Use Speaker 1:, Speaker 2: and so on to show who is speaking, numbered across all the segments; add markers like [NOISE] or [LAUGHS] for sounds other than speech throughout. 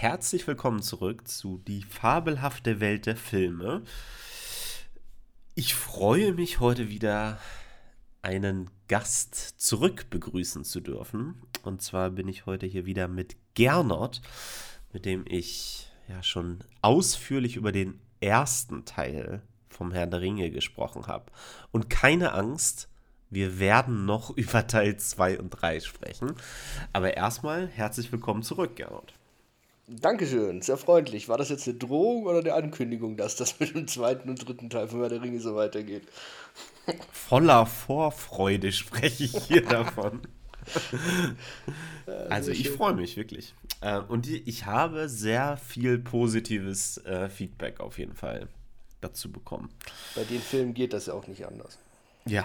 Speaker 1: herzlich willkommen zurück zu Die fabelhafte Welt der Filme. Ich freue mich heute wieder, einen Gast zurück begrüßen zu dürfen. Und zwar bin ich heute hier wieder mit Gernot, mit dem ich ja schon ausführlich über den ersten Teil vom Herrn der Ringe gesprochen habe. Und keine Angst, wir werden noch [LAUGHS] über Teil 2 und 3 sprechen. Aber erstmal herzlich willkommen zurück, Gernot.
Speaker 2: Dankeschön, sehr freundlich. War das jetzt eine Drohung oder eine Ankündigung, dass das mit dem zweiten und dritten Teil von Herr der Ringe so weitergeht?
Speaker 1: Voller Vorfreude spreche ich hier [LAUGHS] davon. also ich freue mich wirklich. Äh, und ich habe sehr viel positives äh, Feedback auf jeden Fall dazu bekommen.
Speaker 2: Bei den Filmen geht das ja auch nicht anders.
Speaker 1: Ja,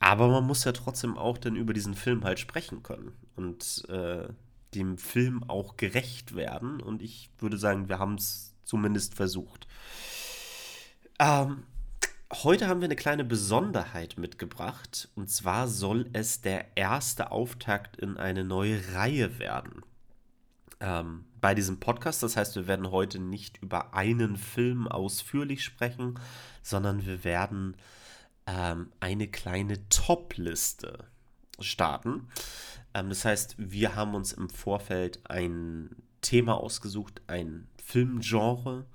Speaker 1: aber man muss ja trotzdem auch dann über diesen Film halt sprechen können. Und äh, dem Film auch gerecht werden. Und ich würde sagen, wir haben es zumindest versucht. Ähm, heute haben wir eine kleine Besonderheit mitgebracht. Und zwar soll es der erste Auftakt in eine neue Reihe werden. Ähm, bei diesem Podcast. Das heißt, wir werden heute nicht über einen Film ausführlich sprechen, sondern wir werden ähm, eine kleine Top-Liste starten. Ähm, das heißt, wir haben uns im Vorfeld ein Thema ausgesucht, ein Filmgenre.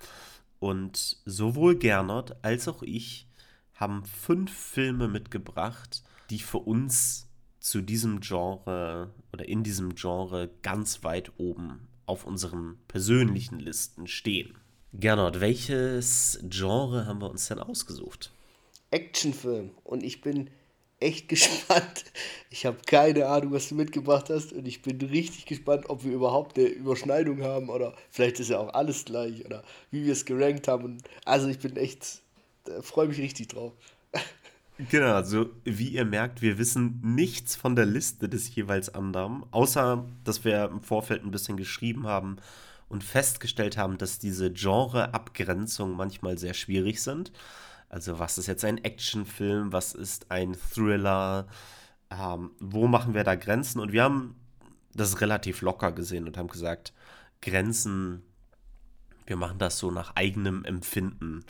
Speaker 1: Und sowohl Gernot als auch ich haben fünf Filme mitgebracht, die für uns zu diesem Genre oder in diesem Genre ganz weit oben auf unseren persönlichen Listen stehen. Gernot, welches Genre haben wir uns denn ausgesucht?
Speaker 2: Actionfilm. Und ich bin echt [LAUGHS] gespannt. Ich habe keine Ahnung, was du mitgebracht hast und ich bin richtig gespannt, ob wir überhaupt eine Überschneidung haben oder vielleicht ist ja auch alles gleich oder wie wir es gerankt haben. Und also ich bin echt, freue mich richtig drauf. [LAUGHS]
Speaker 1: Genau, also wie ihr merkt, wir wissen nichts von der Liste des jeweils anderen, außer dass wir im Vorfeld ein bisschen geschrieben haben und festgestellt haben, dass diese Genre-Abgrenzungen manchmal sehr schwierig sind. Also was ist jetzt ein Actionfilm, was ist ein Thriller, ähm, wo machen wir da Grenzen? Und wir haben das relativ locker gesehen und haben gesagt, Grenzen, wir machen das so nach eigenem Empfinden,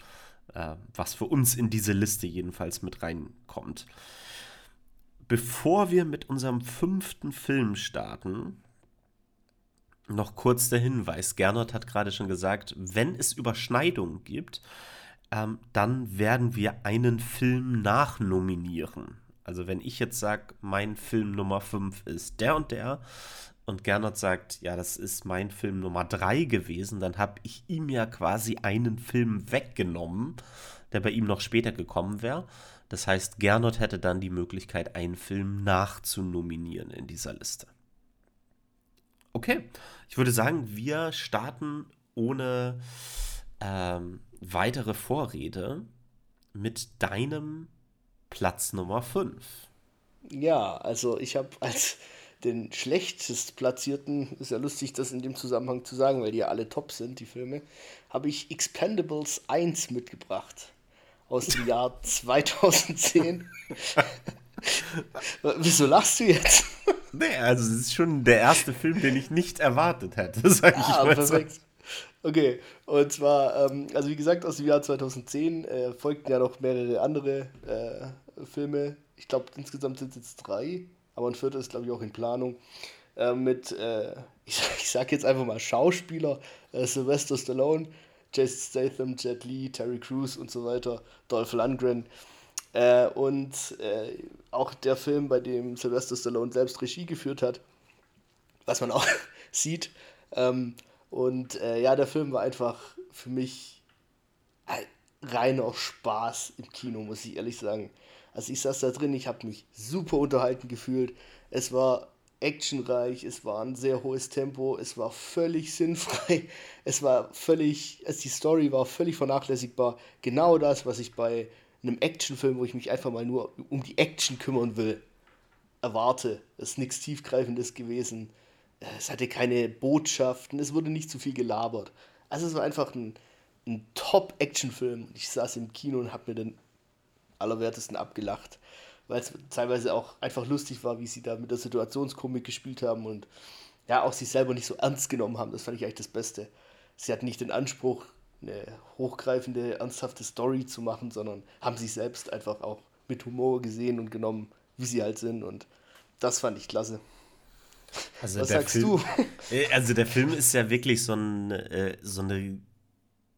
Speaker 1: äh, was für uns in diese Liste jedenfalls mit reinkommt. Bevor wir mit unserem fünften Film starten, noch kurz der Hinweis. Gernot hat gerade schon gesagt, wenn es Überschneidungen gibt, ähm, dann werden wir einen Film nachnominieren. Also wenn ich jetzt sage, mein Film Nummer 5 ist der und der und Gernot sagt, ja, das ist mein Film Nummer 3 gewesen, dann habe ich ihm ja quasi einen Film weggenommen, der bei ihm noch später gekommen wäre. Das heißt, Gernot hätte dann die Möglichkeit, einen Film nachzunominieren in dieser Liste. Okay, ich würde sagen, wir starten ohne ähm, weitere Vorrede mit deinem Platz Nummer 5.
Speaker 2: Ja, also ich habe als den schlechtest platzierten, ist ja lustig, das in dem Zusammenhang zu sagen, weil die ja alle top sind, die Filme, habe ich Expendables 1 mitgebracht. Aus dem Jahr [LAUGHS] 2010. [LAUGHS] Wieso lachst du jetzt?
Speaker 1: Nee, also es ist schon der erste Film, den ich nicht erwartet hätte, sag ich ah, mal perfekt.
Speaker 2: So. Okay, und zwar, ähm, also wie gesagt, aus dem Jahr 2010 äh, folgten ja noch mehrere andere äh, Filme. Ich glaube, insgesamt sind es jetzt drei, aber ein vierter ist, glaube ich, auch in Planung. Äh, mit, äh, [LAUGHS] ich, ich sage jetzt einfach mal Schauspieler, äh, Sylvester Stallone, Jason Statham, Jet Li, Terry Crews und so weiter, Dolph Lundgren. Äh, und auch der Film, bei dem Sylvester Stallone selbst Regie geführt hat, was man auch [LAUGHS] sieht. Ähm, und äh, ja, der Film war einfach für mich äh, reiner Spaß im Kino, muss ich ehrlich sagen. Also ich saß da drin, ich habe mich super unterhalten gefühlt. Es war actionreich, es war ein sehr hohes Tempo, es war völlig sinnfrei, [LAUGHS] es war völlig, also die Story war völlig vernachlässigbar. Genau das, was ich bei einem Actionfilm, wo ich mich einfach mal nur um die Action kümmern will, erwarte. Es ist nichts Tiefgreifendes gewesen es hatte keine Botschaften, es wurde nicht zu viel gelabert. Also es war einfach ein, ein Top-Action-Film. Ich saß im Kino und habe mir den allerwertesten abgelacht, weil es teilweise auch einfach lustig war, wie sie da mit der Situationskomik gespielt haben und ja, auch sich selber nicht so ernst genommen haben. Das fand ich eigentlich das Beste. Sie hatten nicht den Anspruch, eine hochgreifende, ernsthafte Story zu machen, sondern haben sich selbst einfach auch mit Humor gesehen und genommen, wie sie halt sind. Und das fand ich klasse.
Speaker 1: Also Was sagst Film, du? [LAUGHS] Äh, also der Film ist ja wirklich so, ein, äh, so eine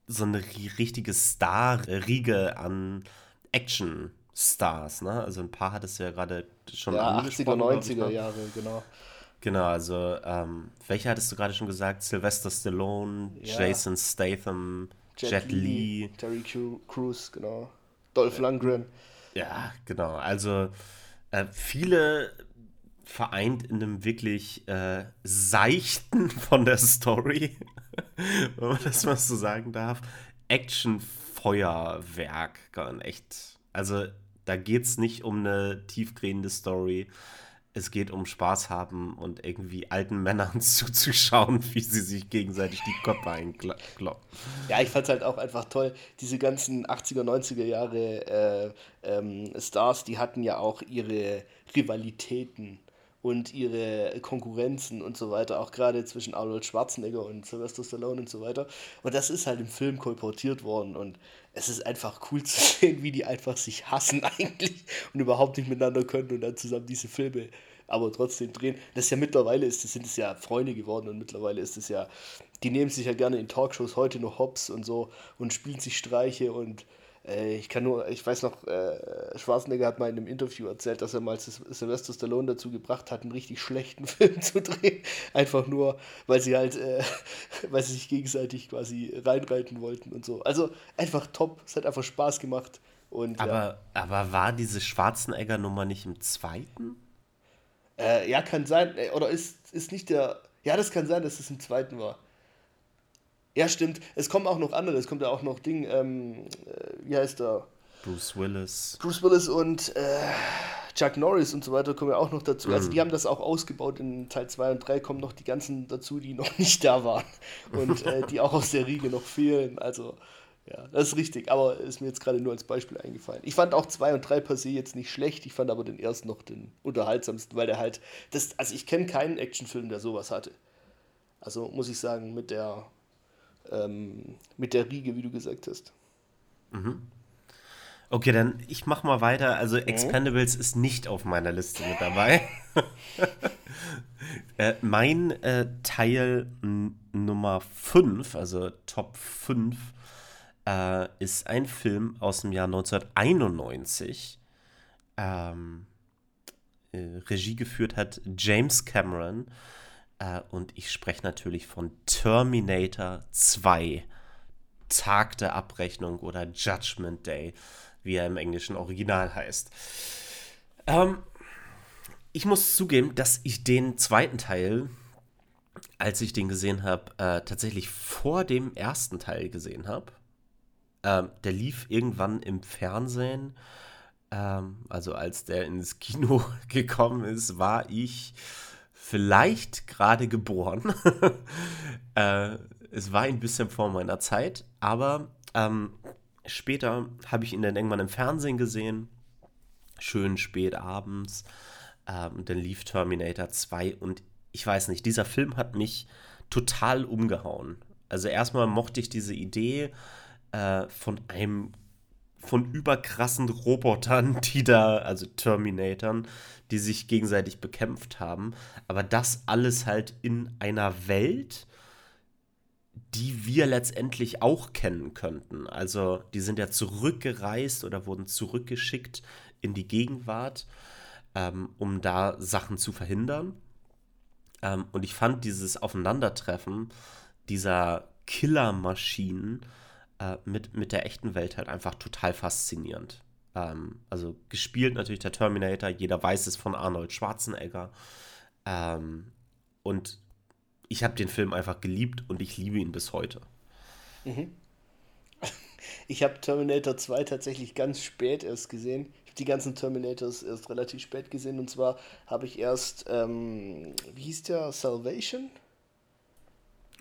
Speaker 1: so eine richtige Star-Riege an Action-Stars, ne? Also ein paar hattest du ja gerade schon
Speaker 2: Ja, 80er, 90er ne? Jahre, genau.
Speaker 1: Genau, also ähm, welche hattest du gerade schon gesagt? Sylvester Stallone, ja. Jason Statham, Jet, Jet Lee, Lee,
Speaker 2: Terry Crews, genau. Dolph Lundgren.
Speaker 1: Ja, genau. Also äh, viele vereint in einem wirklich äh, seichten [LAUGHS] von der Story, [LAUGHS] wenn man das mal so sagen darf, Action-Feuerwerk. Echt. Also da geht es nicht um eine tiefgehende Story. Es geht um Spaß haben und irgendwie alten Männern [LAUGHS] zuzuschauen, wie sie sich gegenseitig die Köpfe einkloppen.
Speaker 2: Ja, ich fand es halt auch einfach toll. Diese ganzen 80er, 90er Jahre äh, ähm, Stars, die hatten ja auch ihre Rivalitäten und ihre Konkurrenzen und so weiter, auch gerade zwischen Arnold Schwarzenegger und Sylvester Stallone und so weiter. Und das ist halt im Film kolportiert worden und es ist einfach cool zu [LAUGHS] sehen, wie die einfach sich hassen eigentlich und überhaupt nicht miteinander können und dann zusammen diese Filme aber trotzdem drehen. Das ist ja mittlerweile ist, das sind es ja Freunde geworden und mittlerweile ist es ja, die nehmen sich ja gerne in Talkshows heute noch Hops und so und spielen sich Streiche und ich kann nur, ich weiß noch, äh, Schwarzenegger hat mal in einem Interview erzählt, dass er mal Sylvester Stallone dazu gebracht hat, einen richtig schlechten [LAUGHS] Film zu drehen. Einfach nur, weil sie halt, äh, [LAUGHS] weil sie sich gegenseitig quasi reinreiten wollten und so. Also einfach top, es hat einfach Spaß gemacht. Und,
Speaker 1: aber, ja. aber war diese Schwarzenegger-Nummer nicht im zweiten?
Speaker 2: Äh, ja, kann sein. Äh, oder ist, ist nicht der. Ja, das kann sein, dass es im zweiten war. Ja, stimmt. Es kommen auch noch andere. Es kommt ja auch noch Ding, ähm, äh, wie heißt der?
Speaker 1: Bruce Willis.
Speaker 2: Bruce Willis und äh, Chuck Norris und so weiter kommen ja auch noch dazu. Also mhm. Also die haben das auch ausgebaut. In Teil 2 und 3 kommen noch die ganzen dazu, die noch [LAUGHS] nicht da waren. Und äh, die auch aus der Riege noch fehlen. Also ja, das ist richtig. Aber ist mir jetzt gerade nur als Beispiel eingefallen. Ich fand auch 2 und 3 per se jetzt nicht schlecht. Ich fand aber den ersten noch den unterhaltsamsten, weil der halt. Das, also ich kenne keinen Actionfilm, der sowas hatte. Also muss ich sagen, mit der ähm, mit der Riege, wie du gesagt hast.
Speaker 1: Mhm. Okay, dann ich mach mal weiter. Also mhm. Expendables ist nicht auf meiner Liste mit dabei. [LAUGHS] äh, mein äh, Teil Nummer 5, also Top 5, äh, ist ein Film aus dem Jahr 1991. Ähm, äh, Regie geführt hat James Cameron äh, und ich spreche natürlich von Terminator 2. Tag der Abrechnung oder Judgment Day, wie er im englischen Original heißt. Ähm, ich muss zugeben, dass ich den zweiten Teil, als ich den gesehen habe, äh, tatsächlich vor dem ersten Teil gesehen habe. Ähm, der lief irgendwann im Fernsehen. Ähm, also als der ins Kino [LAUGHS] gekommen ist, war ich vielleicht gerade geboren. [LAUGHS] äh, es war ein bisschen vor meiner Zeit, aber ähm, später habe ich ihn dann irgendwann im Fernsehen gesehen. Schön spät abends. Ähm, dann lief Terminator 2 und ich weiß nicht, dieser Film hat mich total umgehauen. Also erstmal mochte ich diese Idee äh, von einem von überkrassen Robotern, [LAUGHS] die da, also Terminatoren, die sich gegenseitig bekämpft haben. Aber das alles halt in einer Welt, die wir letztendlich auch kennen könnten. Also die sind ja zurückgereist oder wurden zurückgeschickt in die Gegenwart, ähm, um da Sachen zu verhindern. Ähm, und ich fand dieses Aufeinandertreffen dieser Killermaschinen äh, mit, mit der echten Welt halt einfach total faszinierend. Ähm, also gespielt natürlich der Terminator, jeder weiß es von Arnold Schwarzenegger. Ähm, und ich habe den Film einfach geliebt und ich liebe ihn bis heute.
Speaker 2: Mhm. [LAUGHS] Ich habe Terminator 2 tatsächlich ganz spät erst gesehen. Ich habe die ganzen Terminators erst relativ spät gesehen. Und zwar habe ich erst, ähm, wie hieß der, Salvation?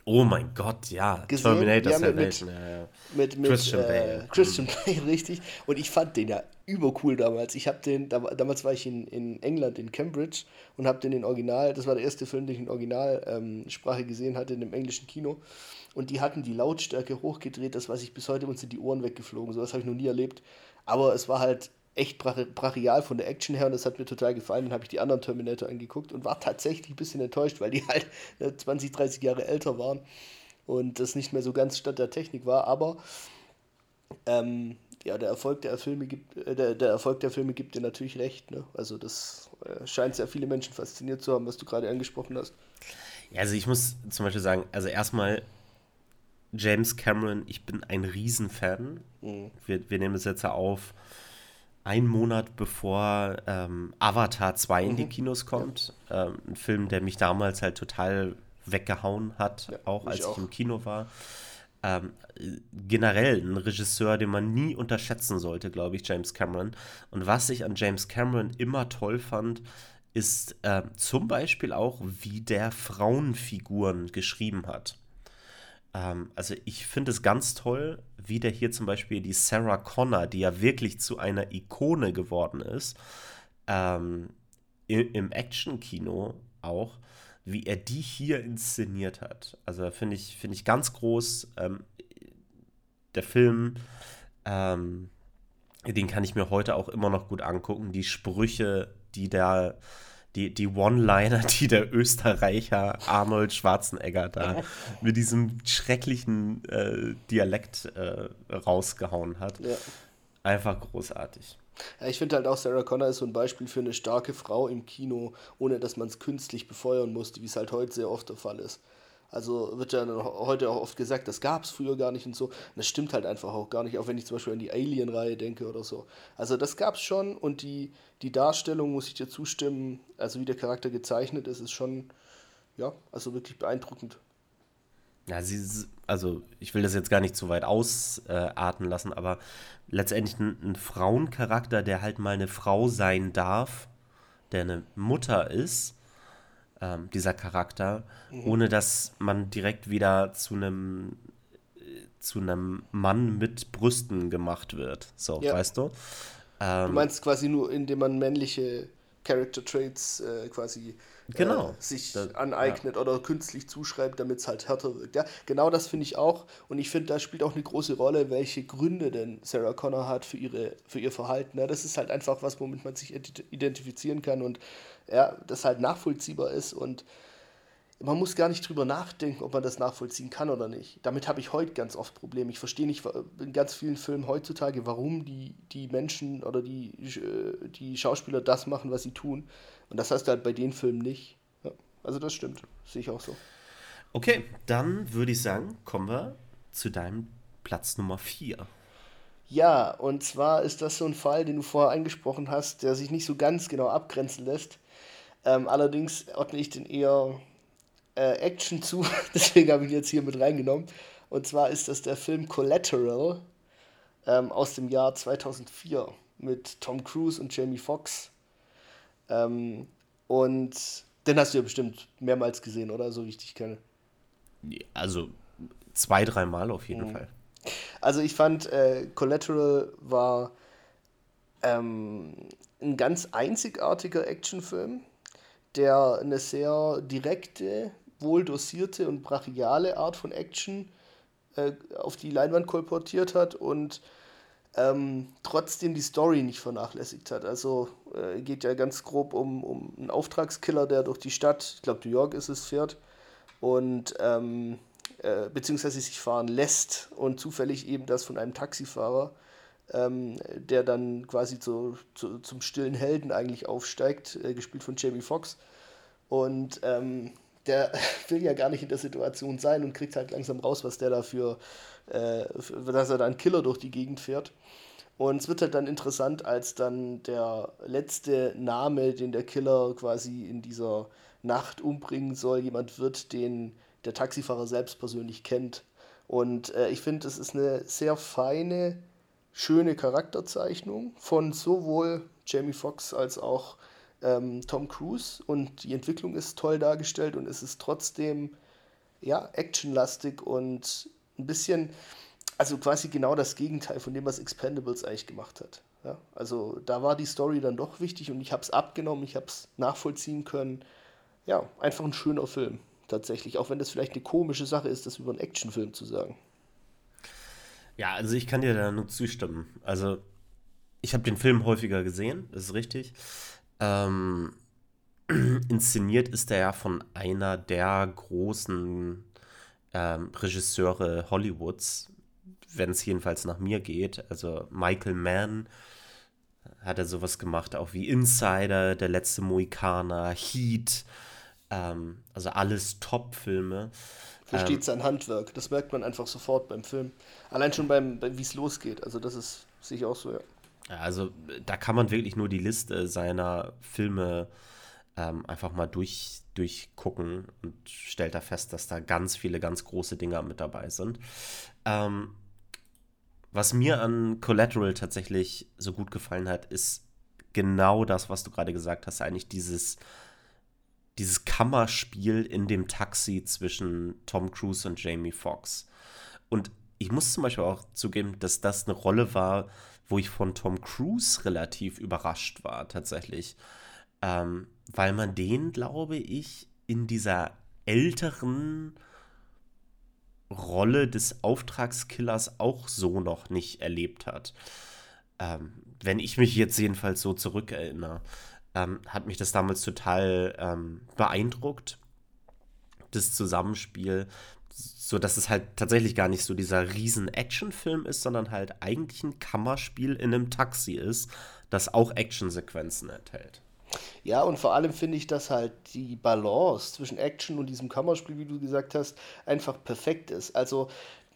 Speaker 1: Oh mein Gott, ja.
Speaker 2: Gesehen? Terminator ja, Salvation. Mit, ja, ja. mit, mit Christian, äh, Bale. Christian Bale, [LAUGHS] richtig. Und ich fand den ja übercool damals. Ich habe den, damals war ich in, in England, in Cambridge und habe den in Original, das war der erste Film, den ich in Originalsprache ähm, gesehen hatte, in dem englischen Kino. Und die hatten die Lautstärke hochgedreht, das, was ich bis heute uns in die Ohren weggeflogen. So was habe ich noch nie erlebt. Aber es war halt echt brachial von der Action her und das hat mir total gefallen. Dann habe ich die anderen Terminator angeguckt und war tatsächlich ein bisschen enttäuscht, weil die halt 20, [LAUGHS] ne, 30 Jahre älter waren und das nicht mehr so ganz statt der Technik war. Aber ähm, ja, der Erfolg der Filme gibt, äh, der, der Erfolg der Filme gibt dir natürlich recht. Ne? Also das äh, scheint sehr viele Menschen fasziniert zu haben, was du gerade angesprochen hast.
Speaker 1: Ja, also ich muss zum Beispiel sagen, also erstmal James Cameron, ich bin ein Riesenfan. Mhm. Wir, wir nehmen es jetzt auf, einen Monat bevor ähm, Avatar 2 mhm. in die mhm. Kinos kommt. Ja. Ähm, ein Film, der mich damals halt total weggehauen hat, ja, auch als ich, auch. ich im Kino war ähm, generell ein Regisseur, den man nie unterschätzen sollte, glaube ich, James Cameron. Und was ich an James Cameron immer toll fand, ist äh, zum Beispiel auch, wie der Frauenfiguren geschrieben hat. Ähm, also ich finde es ganz toll, wie der hier zum Beispiel die Sarah Connor, die ja wirklich zu einer Ikone geworden ist, ähm, im Action-Kino auch, wie er die hier inszeniert hat. Also finde ich, find ich ganz groß. Ähm, der Film, ähm, den kann ich mir heute auch immer noch gut angucken. Die Sprüche, die der, die, die One-Liner, [LAUGHS] die der Österreicher Arnold Schwarzenegger da mit diesem schrecklichen äh, Dialekt äh, rausgehauen hat. Ja. Einfach großartig.
Speaker 2: Ja, ich finde halt auch, Sarah Connor ist so ein Beispiel für eine starke Frau im Kino, ohne dass man es künstlich befeuern musste, wie es halt heute sehr oft der Fall ist. Also wird ja heute auch oft gesagt, das gab es früher gar nicht und so. Und das stimmt halt einfach auch gar nicht, auch wenn ich zum Beispiel an die Alien-Reihe denke oder so. Also das gab es schon und die, die Darstellung, muss ich dir zustimmen, also wie der Charakter gezeichnet ist, ist schon, ja, also wirklich beeindruckend.
Speaker 1: Ja, sie, also ich will das jetzt gar nicht zu weit ausarten äh, lassen, aber letztendlich ein, ein, Frauencharakter, der halt mal eine Frau sein darf, der eine Mutter ist, ähm, dieser Charakter, mhm. ohne dass man direkt wieder zu einem zu einem Mann mit Brüsten gemacht wird. So, ja. weißt du?
Speaker 2: Ähm, du meinst quasi nur, indem man männliche Character Traits äh, quasi genau. äh, sich das, aneignet ja. oder künstlich zuschreibt, damit es halt härter wirkt. Ja, genau das finde ich auch. Und ich finde, da spielt auch eine große Rolle, welche Gründe denn Sarah Connor hat für, ihre, für ihr Verhalten. Ja, das ist halt einfach was, womit man sich identifizieren kann und ja, das halt nachvollziehbar ist und man muss gar nicht drüber nachdenken, ob man das nachvollziehen kann oder nicht. Damit habe ich heute ganz oft Probleme. Ich verstehe nicht in ganz vielen Filmen heutzutage, warum die, die Menschen oder die, äh, die Schauspieler das machen, was sie tun. Und das hast du halt bei den Filmen nicht. Ja, also das stimmt. Sehe ich auch so.
Speaker 1: Okay, dann würde ich sagen, kommen wir zu deinem Platz Nummer 4.
Speaker 2: Ja, und zwar ist das so ein Fall, den du vorher angesprochen hast, der sich nicht so ganz genau abgrenzen lässt. Ähm, allerdings ordne ich den eher äh, Action zu, [LAUGHS] deswegen habe ich ihn jetzt hier mit reingenommen. Und zwar ist das der Film Collateral ähm, aus dem Jahr 2004 mit Tom Cruise und Jamie Foxx. Ähm, und den hast du ja bestimmt mehrmals gesehen, oder? So wie ich dich kenne.
Speaker 1: Also zwei, dreimal auf jeden mhm. Fall.
Speaker 2: Also ich fand, äh, Collateral war ähm, ein ganz einzigartiger Actionfilm, der eine sehr direkte, wohl dosierte und brachiale Art von Action äh, auf die Leinwand kolportiert hat und ähm, trotzdem die Story nicht vernachlässigt hat. Also äh, geht ja ganz grob um, um einen Auftragskiller, der durch die Stadt, ich glaube New York ist es, fährt und ähm, äh, beziehungsweise sich fahren lässt und zufällig eben das von einem Taxifahrer, ähm, der dann quasi zu, zu, zum stillen Helden eigentlich aufsteigt, äh, gespielt von Jamie Foxx. Und ähm, der [LAUGHS] will ja gar nicht in der Situation sein und kriegt halt langsam raus, was der dafür, äh, dass er da einen Killer durch die Gegend fährt. Und es wird halt dann interessant, als dann der letzte Name, den der Killer quasi in dieser Nacht umbringen soll, jemand wird, den der Taxifahrer selbst persönlich kennt. Und äh, ich finde, es ist eine sehr feine, schöne Charakterzeichnung von sowohl Jamie Foxx als auch ähm, Tom Cruise und die Entwicklung ist toll dargestellt und es ist trotzdem ja, actionlastig und ein bisschen, also quasi genau das Gegenteil von dem, was Expendables eigentlich gemacht hat. Ja, also da war die Story dann doch wichtig und ich habe es abgenommen, ich habe es nachvollziehen können. Ja, einfach ein schöner Film tatsächlich, auch wenn das vielleicht eine komische Sache ist, das über einen Actionfilm zu sagen.
Speaker 1: Ja, also ich kann dir da nur zustimmen. Also ich habe den Film häufiger gesehen, das ist richtig. Ähm, [CLEARS THROAT] inszeniert ist er ja von einer der großen ähm, Regisseure Hollywoods, wenn es jedenfalls nach mir geht. Also Michael Mann hat er sowas gemacht, auch wie Insider, Der letzte Mohikaner, Heat, ähm, also alles Top-Filme.
Speaker 2: Versteht ähm, sein Handwerk, das merkt man einfach sofort beim Film. Allein schon beim, beim wie es losgeht, also das ist sich auch so, ja.
Speaker 1: Also da kann man wirklich nur die Liste seiner Filme ähm, einfach mal durch, durchgucken und stellt da fest, dass da ganz viele ganz große Dinger mit dabei sind. Ähm, was mir an Collateral tatsächlich so gut gefallen hat, ist genau das, was du gerade gesagt hast, eigentlich dieses, dieses Kammerspiel in dem Taxi zwischen Tom Cruise und Jamie Foxx. Und ich muss zum Beispiel auch zugeben, dass das eine Rolle war, wo ich von Tom Cruise relativ überrascht war, tatsächlich. Ähm, weil man den, glaube ich, in dieser älteren Rolle des Auftragskillers auch so noch nicht erlebt hat. Ähm, wenn ich mich jetzt jedenfalls so zurückerinnere, ähm, hat mich das damals total ähm, beeindruckt, das Zusammenspiel, so dass es halt tatsächlich gar nicht so dieser riesen Actionfilm ist, sondern halt eigentlich ein Kammerspiel in einem Taxi ist, das auch Actionsequenzen enthält.
Speaker 2: Ja, und vor allem finde ich, dass halt die Balance zwischen Action und diesem Kammerspiel, wie du gesagt hast, einfach perfekt ist. Also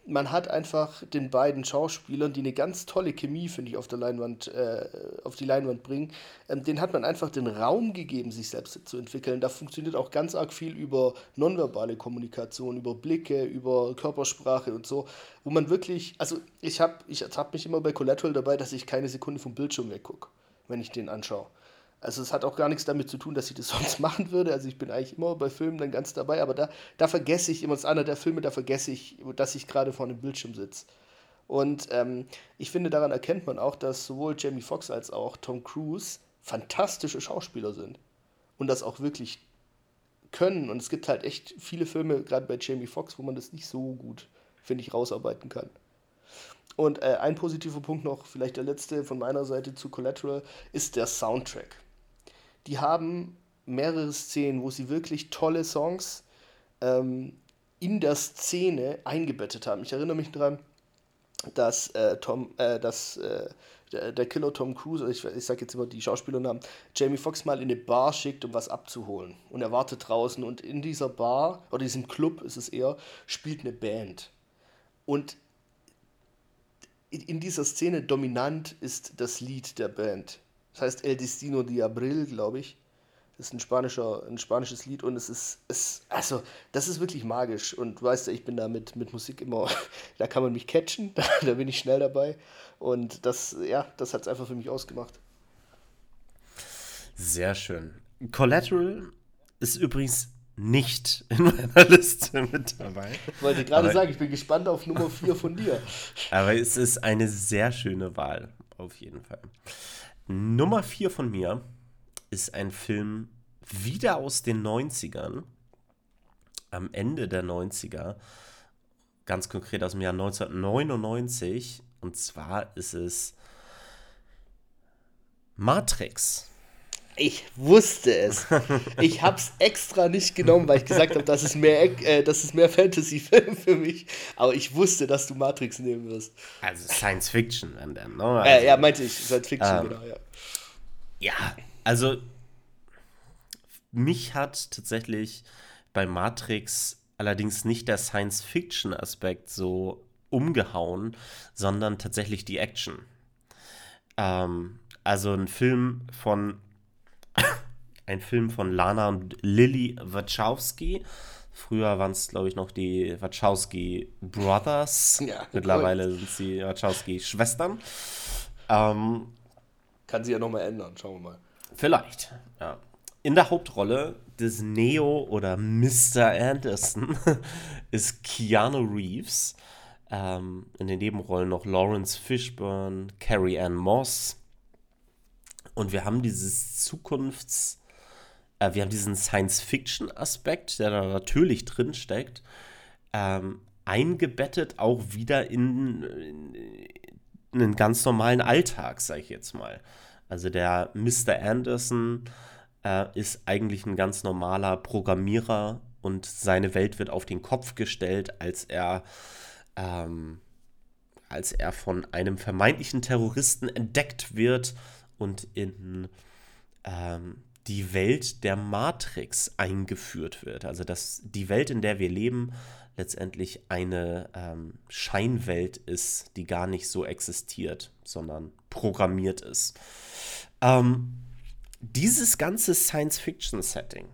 Speaker 2: man hat einfach den beiden Schauspielern, die eine ganz tolle Chemie, finde ich, auf der Leinwand, äh, auf die Leinwand bringen, ähm, den hat man einfach den Raum gegeben, sich selbst zu entwickeln. Da funktioniert auch ganz arg viel über nonverbale Kommunikation, über Blicke, über Körpersprache und so, wo man wirklich, also ich habe ich hab mich immer bei Collateral dabei, dass ich keine Sekunde vom Bildschirm weggucke, wenn ich den anschaue. Also es hat auch gar nichts damit zu tun, dass ich das [LAUGHS] sonst machen würde. Also ich bin eigentlich immer bei Filmen dann ganz dabei, aber da, da vergesse ich immer, das ist einer der Filme, da vergesse ich, dass ich gerade vor einem Bildschirm sitze. Und ähm, ich finde, daran erkennt man auch, dass sowohl Jamie Foxx als auch Tom Cruise fantastische Schauspieler sind. Und das auch wirklich können. Und es gibt halt echt viele Filme, gerade bei Jamie Foxx, wo man das nicht so gut, finde ich, rausarbeiten kann. Und äh, ein positiver Punkt noch, vielleicht der letzte von meiner Seite zu Collateral, ist der Soundtrack die haben mehrere Szenen, wo sie wirklich tolle Songs ähm, in der Szene eingebettet haben. Ich erinnere mich daran, dass äh, Tom, äh, dass äh, der, der, Killer Tom Cruise, ich, ich sage jetzt immer die Schauspielernamen, Jamie Foxx mal in eine Bar schickt, um was abzuholen. Und er wartet draußen und in dieser Bar, oder diesem Club ist es eher, spielt eine Band. Und in dieser Szene dominant ist das Lied der Band. Das heißt El Destino de Abril, glaube ich. Das ist ein, spanischer, ein spanisches Lied und es ist, es, also, das ist wirklich magisch. Und du weißt ja, ich bin da mit, mit Musik immer, [LAUGHS] da kann man mich catchen, da, [LAUGHS] da bin ich schnell dabei. Und das, ja, das hat es einfach für mich ausgemacht.
Speaker 1: Sehr schön. Collateral ist übrigens nicht [LAUGHS] in meiner Liste mit dabei.
Speaker 2: Ich wollte gerade sagen, ich bin gespannt auf Nummer 4 von dir.
Speaker 1: Aber es ist eine sehr schöne Wahl, auf jeden Fall. Nummer 4 von mir ist ein Film wieder aus den 90ern, am Ende der 90er, ganz konkret aus dem Jahr 1999. Und zwar ist es Matrix.
Speaker 2: Ich wusste es. Ich habe es extra nicht genommen, weil ich gesagt habe, das ist mehr, äh, das ist mehr Fantasy-Film für mich. Aber ich wusste, dass du Matrix nehmen wirst.
Speaker 1: Also Science Fiction, wenn dann, ne? Also,
Speaker 2: äh, ja, meinte ich, Science Fiction, ähm, genau, ja.
Speaker 1: Ja, also mich hat tatsächlich bei Matrix allerdings nicht der Science-Fiction-Aspekt so umgehauen, sondern tatsächlich die Action. Ähm, also ein Film von ein Film von Lana und Lily Wachowski. Früher waren es, glaube ich, noch die Wachowski Brothers. [LAUGHS] Ja, Mittlerweile cool. sind sie Wachowski Schwestern. Ähm,
Speaker 2: Kann sie ja nochmal ändern, schauen wir mal.
Speaker 1: Vielleicht, ja. In der Hauptrolle des Neo oder Mr. Anderson [LAUGHS] ist Keanu Reeves. Ähm, in den Nebenrollen noch Lawrence Fishburne, Carrie Ann Moss, Und wir haben dieses Zukunfts-, äh, wir haben diesen Science-Fiction-Aspekt, der da natürlich drin steckt, ähm, eingebettet auch wieder in, in, in einen ganz normalen Alltag, sag ich jetzt mal. Also der Mr. Anderson äh, ist eigentlich ein ganz normaler Programmierer und seine Welt wird auf den Kopf gestellt, als er, ähm, als er von einem vermeintlichen Terroristen entdeckt wird und in ähm, die Welt der Matrix eingeführt wird. Also dass die Welt, in der wir leben, letztendlich eine ähm, Scheinwelt ist, die gar nicht so existiert, sondern programmiert ist. Ähm, dieses ganze Science-Fiction-Setting,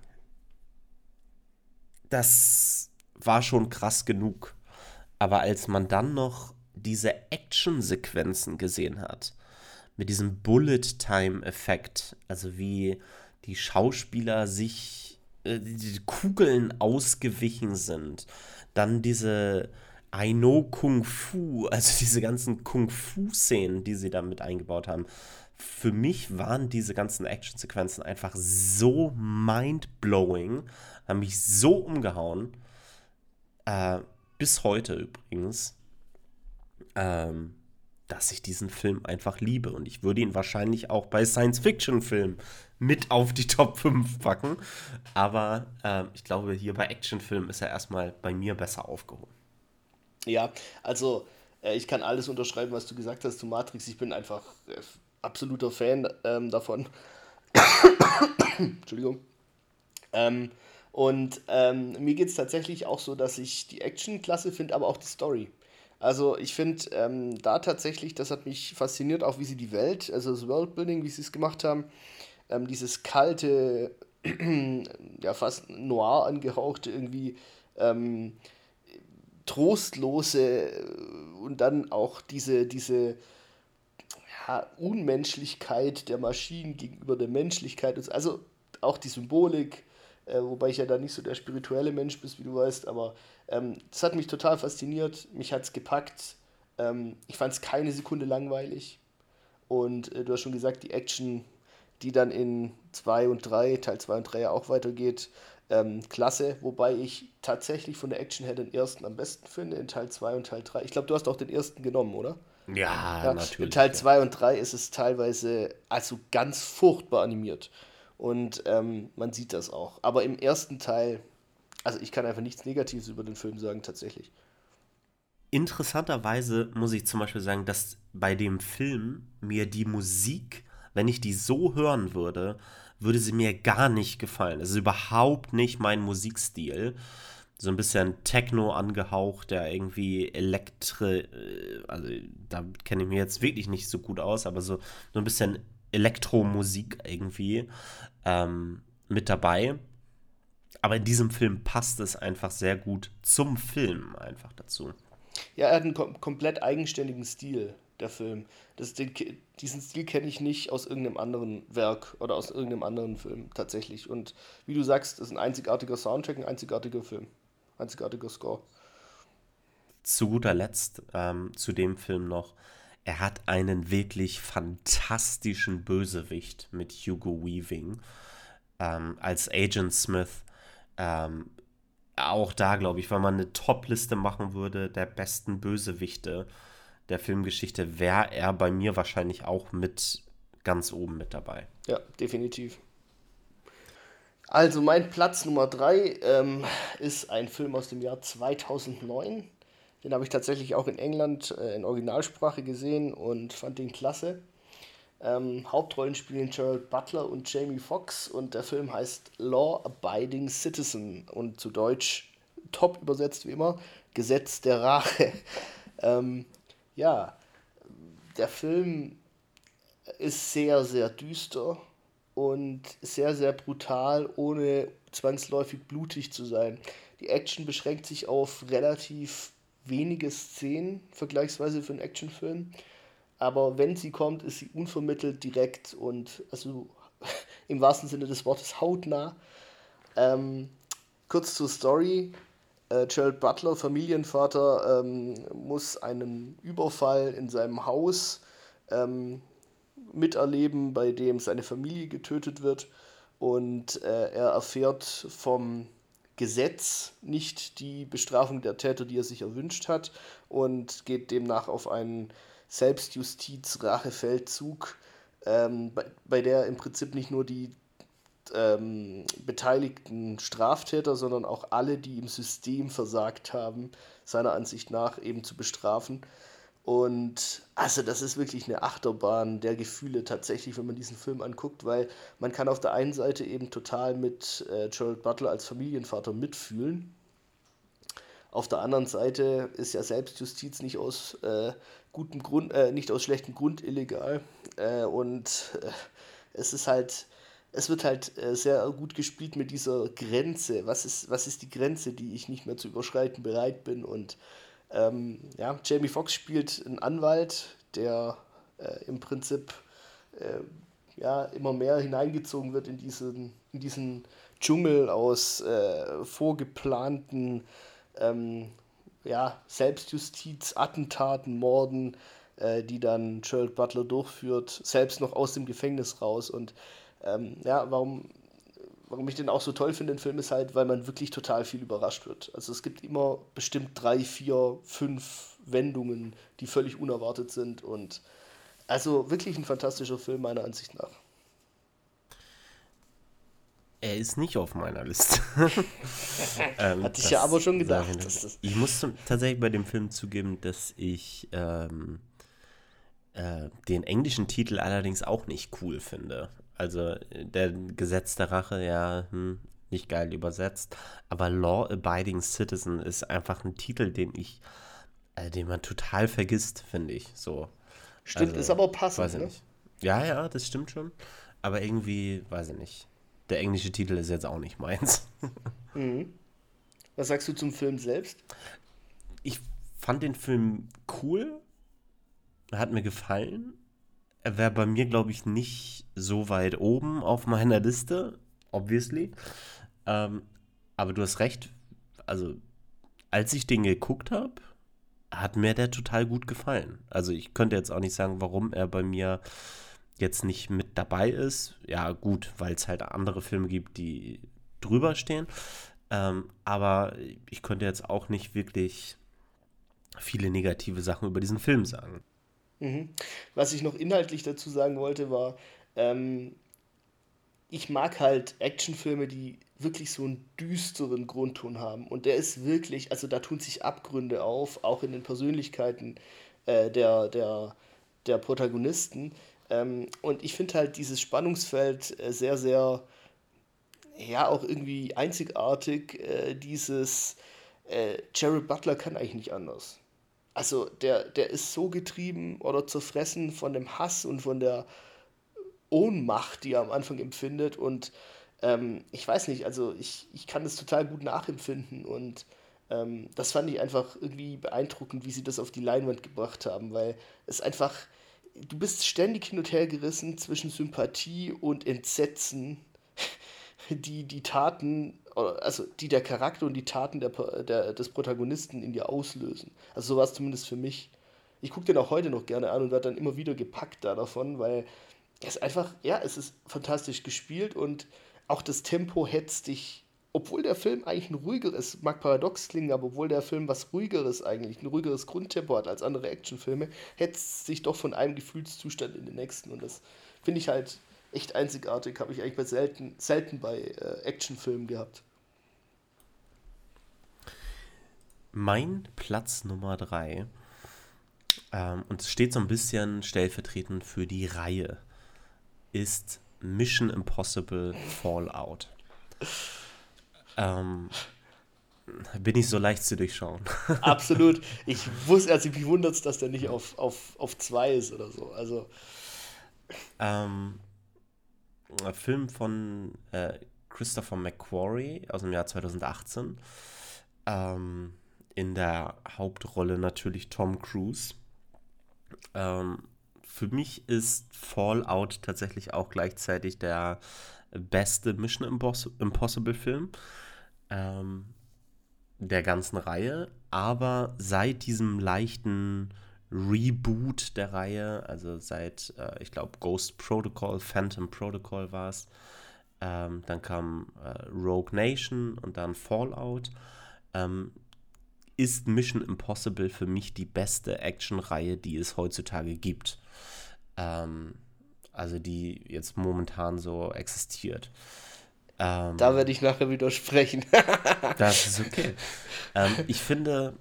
Speaker 1: das war schon krass genug. Aber als man dann noch diese Action-Sequenzen gesehen hat, mit diesem Bullet-Time-Effekt, also wie die Schauspieler sich äh, die Kugeln ausgewichen sind, dann diese I know Kung Fu, [LAUGHS] also diese ganzen Kung Fu-Szenen, die sie da mit eingebaut haben. Für mich waren diese ganzen Actionsequenzen einfach so mind-blowing, haben mich so umgehauen. Äh, bis heute übrigens. Ähm, dass ich diesen Film einfach liebe. Und ich würde ihn wahrscheinlich auch bei Science-Fiction-Filmen mit auf die Top 5 packen. Aber äh, ich glaube, hier bei Actionfilmen ist er erstmal bei mir besser aufgehoben.
Speaker 2: Ja, also äh, ich kann alles unterschreiben, was du gesagt hast zu Matrix. Ich bin einfach äh, absoluter Fan ähm, davon. [COUGHS] Entschuldigung. Ähm, und ähm, mir geht es tatsächlich auch so, dass ich die Action klasse finde, aber auch die Story. Also ich finde ähm, da tatsächlich, das hat mich fasziniert, auch wie sie die Welt, also das Worldbuilding, wie sie es gemacht haben, ähm, dieses kalte, [CLEARS THROAT] ja fast noir angehauchte, irgendwie ähm, trostlose und dann auch diese, diese ja, Unmenschlichkeit der Maschinen gegenüber der Menschlichkeit, also auch die Symbolik, äh, wobei ich ja da nicht so der spirituelle Mensch bin, wie du weißt, aber ähm, das hat mich total fasziniert, mich hat es gepackt. Ähm, ich fand es keine Sekunde langweilig. Und äh, du hast schon gesagt, die Action, die dann in 2 und 3, Teil 2 und 3 ja auch weitergeht, ähm, klasse. Wobei ich tatsächlich von der Action her den ersten am besten finde, in Teil 2 und Teil 3. Ich glaube, du hast auch den ersten genommen, oder?
Speaker 1: Ja, ja natürlich. In
Speaker 2: Teil 2 ja. und 3 ist es teilweise also ganz furchtbar animiert. Und ähm, man sieht das auch. Aber im ersten Teil also ich kann einfach nichts Negatives über den Film sagen, tatsächlich.
Speaker 1: Interessanterweise muss ich zum Beispiel sagen, dass bei dem Film mir die Musik, wenn ich die so hören würde, würde sie mir gar nicht gefallen. Es ist überhaupt nicht mein Musikstil. So ein bisschen Techno angehaucht, der irgendwie Elektri, äh, also da kenne ich mich jetzt wirklich nicht so gut aus, aber so, so ein bisschen Elektromusik irgendwie ähm, mit dabei. Aber in diesem Film passt es einfach sehr gut zum Film einfach dazu.
Speaker 2: Ja, er hat einen kom komplett eigenständigen Stil, der Film. Das, den, diesen Stil kenne ich nicht aus irgendeinem anderen Werk oder aus irgendeinem anderen Film tatsächlich. Und wie du sagst, das ist ein einzigartiger Soundtrack, ein einzigartiger Film, einzigartiger Score.
Speaker 1: Zu guter Letzt ähm, zu dem Film noch. Er hat einen wirklich fantastischen Bösewicht mit Hugo Weaving ähm, als Agent Smith ähm, auch da, glaube ich, wenn man eine Top-Liste machen würde der besten Bösewichte der Filmgeschichte, wäre er bei mir wahrscheinlich auch mit ganz oben mit dabei.
Speaker 2: Ja, definitiv. Also mein Platz Nummer 3 ähm, ist ein Film aus dem Jahr 2009. Den habe ich tatsächlich auch in England äh, in Originalsprache gesehen und fand den klasse. Ähm, Hauptrollen spielen Gerald Butler und Jamie Foxx und der Film heißt Law Abiding Citizen und zu Deutsch top übersetzt wie immer Gesetz der Rache. [LAUGHS] ähm, ja, der Film ist sehr, sehr düster und sehr, sehr brutal, ohne zwangsläufig blutig zu sein. Die Action beschränkt sich auf relativ wenige Szenen, vergleichsweise für einen Actionfilm aber wenn sie kommt, ist sie unvermittelt direkt und also [LAUGHS] im wahrsten Sinne des Wortes hautnah. Ähm, kurz zur Story. Äh, Gerald Butler, Familienvater, ähm, muss einen Überfall in seinem Haus ähm, miterleben, bei dem seine Familie getötet wird und äh, er erfährt vom Gesetz nicht die Bestrafung der Täter, die er sich erwünscht hat und geht demnach auf einen Selbstjustiz-Rachefeldzug, ähm, bei, bei der im Prinzip nicht nur die ähm, beteiligten Straftäter, sondern auch alle, die im System versagt haben, seiner Ansicht nach eben zu bestrafen. Und also das ist wirklich eine Achterbahn der Gefühle tatsächlich, wenn man diesen Film anguckt, weil man kann auf der einen Seite eben total mit äh, Gerald Butler als Familienvater mitfühlen. Auf der anderen Seite ist ja Selbstjustiz nicht aus äh, gutem Grund, äh, nicht aus schlechtem Grund illegal. Äh, und äh, es ist halt, es wird halt äh, sehr gut gespielt mit dieser Grenze. Was ist, was ist die Grenze, die ich nicht mehr zu überschreiten bereit bin? Und ähm, ja, Jamie Foxx spielt einen Anwalt, der äh, im Prinzip ja, immer mehr hineingezogen wird in diesen, in diesen Dschungel aus vorgeplanten ähm, ja, Selbstjustiz, Attentaten, Morden, äh, die dann Gerald Butler durchführt, selbst noch aus dem Gefängnis raus. Und ähm, ja, warum warum ich den auch so toll finde, den Film, ist halt, weil man wirklich total viel überrascht wird. Also es gibt immer bestimmt drei, vier, fünf Wendungen, die völlig unerwartet sind. Und also wirklich ein fantastischer Film, meiner Ansicht nach.
Speaker 1: Er ist nicht auf meiner Liste. [LAUGHS]
Speaker 2: ähm, Hatte ich ja aber schon gedacht.
Speaker 1: Ich, ich muss tatsächlich bei dem Film zugeben, dass ich ähm, äh, den englischen Titel allerdings auch nicht cool finde. Also der Gesetz der Rache, ja, hm, nicht geil übersetzt. Aber Law Abiding Citizen ist einfach ein Titel, den ich, äh, den man total vergisst, finde ich. So.
Speaker 2: Stimmt, also, ist aber passend.
Speaker 1: Weiß ich ne? nicht. Ja, ja, das stimmt schon. Aber irgendwie, weiß ich nicht. Der englische Titel ist jetzt auch nicht meins. [LAUGHS]
Speaker 2: Mhm. Was sagst du zum Film selbst?
Speaker 1: Ich fand den Film cool. Hat mir gefallen. Er wäre bei mir, glaube ich, nicht so weit oben auf meiner Liste, obviously. Ähm, aber du hast recht. Also, als ich den geguckt habe, hat mir der total gut gefallen. Also, ich könnte jetzt auch nicht sagen, warum er bei mir jetzt nicht mit dabei ist. Ja, gut, weil es halt andere Filme gibt, die drüber stehen. Ähm, aber ich könnte jetzt auch nicht wirklich viele negative Sachen über diesen Film sagen.
Speaker 2: Mhm. Was ich noch inhaltlich dazu sagen wollte, war, ähm, ich mag halt Actionfilme, die wirklich so einen düsteren Grundton haben. Und der ist wirklich, also da tun sich Abgründe auf, auch in den Persönlichkeiten äh, der, der, der Protagonisten. Ähm, und ich finde halt dieses Spannungsfeld äh, sehr, sehr, ja, auch irgendwie einzigartig. Äh, dieses äh, Jared Butler kann eigentlich nicht anders also der, der ist so getrieben oder zerfressen von dem Hass und von der Ohnmacht, die er am Anfang empfindet. Und ähm, ich weiß nicht, also ich, ich kann das total gut nachempfinden. Und ähm, das fand ich einfach irgendwie beeindruckend, wie sie das auf die Leinwand gebracht haben, weil es einfach, du bist ständig hin und her gerissen zwischen Sympathie und Entsetzen, die die Taten also die der Charakter und die Taten der, der, des Protagonisten in dir auslösen. Also so war es zumindest für mich. Ich gucke den auch heute noch gerne an und werde dann immer wieder gepackt da davon, weil es einfach, ja, es ist fantastisch gespielt und auch das Tempo hetzt dich, obwohl der Film eigentlich ein ruhigeres, mag paradox klingen, aber obwohl der Film was ruhigeres eigentlich, ein ruhigeres Grundtempo hat als andere Actionfilme, hetzt sich doch von einem Gefühlszustand in den nächsten und das finde ich halt echt einzigartig, habe ich eigentlich bei selten, selten bei äh, Actionfilmen gehabt.
Speaker 1: Mein Platz Nummer drei, ähm, und es steht so ein bisschen stellvertretend für die Reihe, ist Mission Impossible Fallout. Ähm, bin ich so leicht zu durchschauen. [LAUGHS]
Speaker 2: Absolut. Ich wusste, also mich wundert es, dass der nicht auf, auf, auf zwei ist oder so. Also.
Speaker 1: Ähm, ein Film von äh, Christopher McQuarrie aus dem Jahr 2018. Ähm, in der Hauptrolle natürlich Tom Cruise. Ähm, für mich ist Fallout tatsächlich auch gleichzeitig der beste Mission Impossible Film ähm, der ganzen Reihe. Aber seit diesem leichten Reboot der Reihe, also seit, äh, ich glaube, Ghost Protocol, Phantom Protocol war es. Ähm, dann kam äh, Rogue Nation und dann Fallout. Ähm, ist Mission Impossible für mich die beste Actionreihe, die es heutzutage gibt. Ähm, also die jetzt momentan so existiert.
Speaker 2: Ähm, da werde ich nachher widersprechen. [LAUGHS]
Speaker 1: das ist okay. Ähm, ich finde,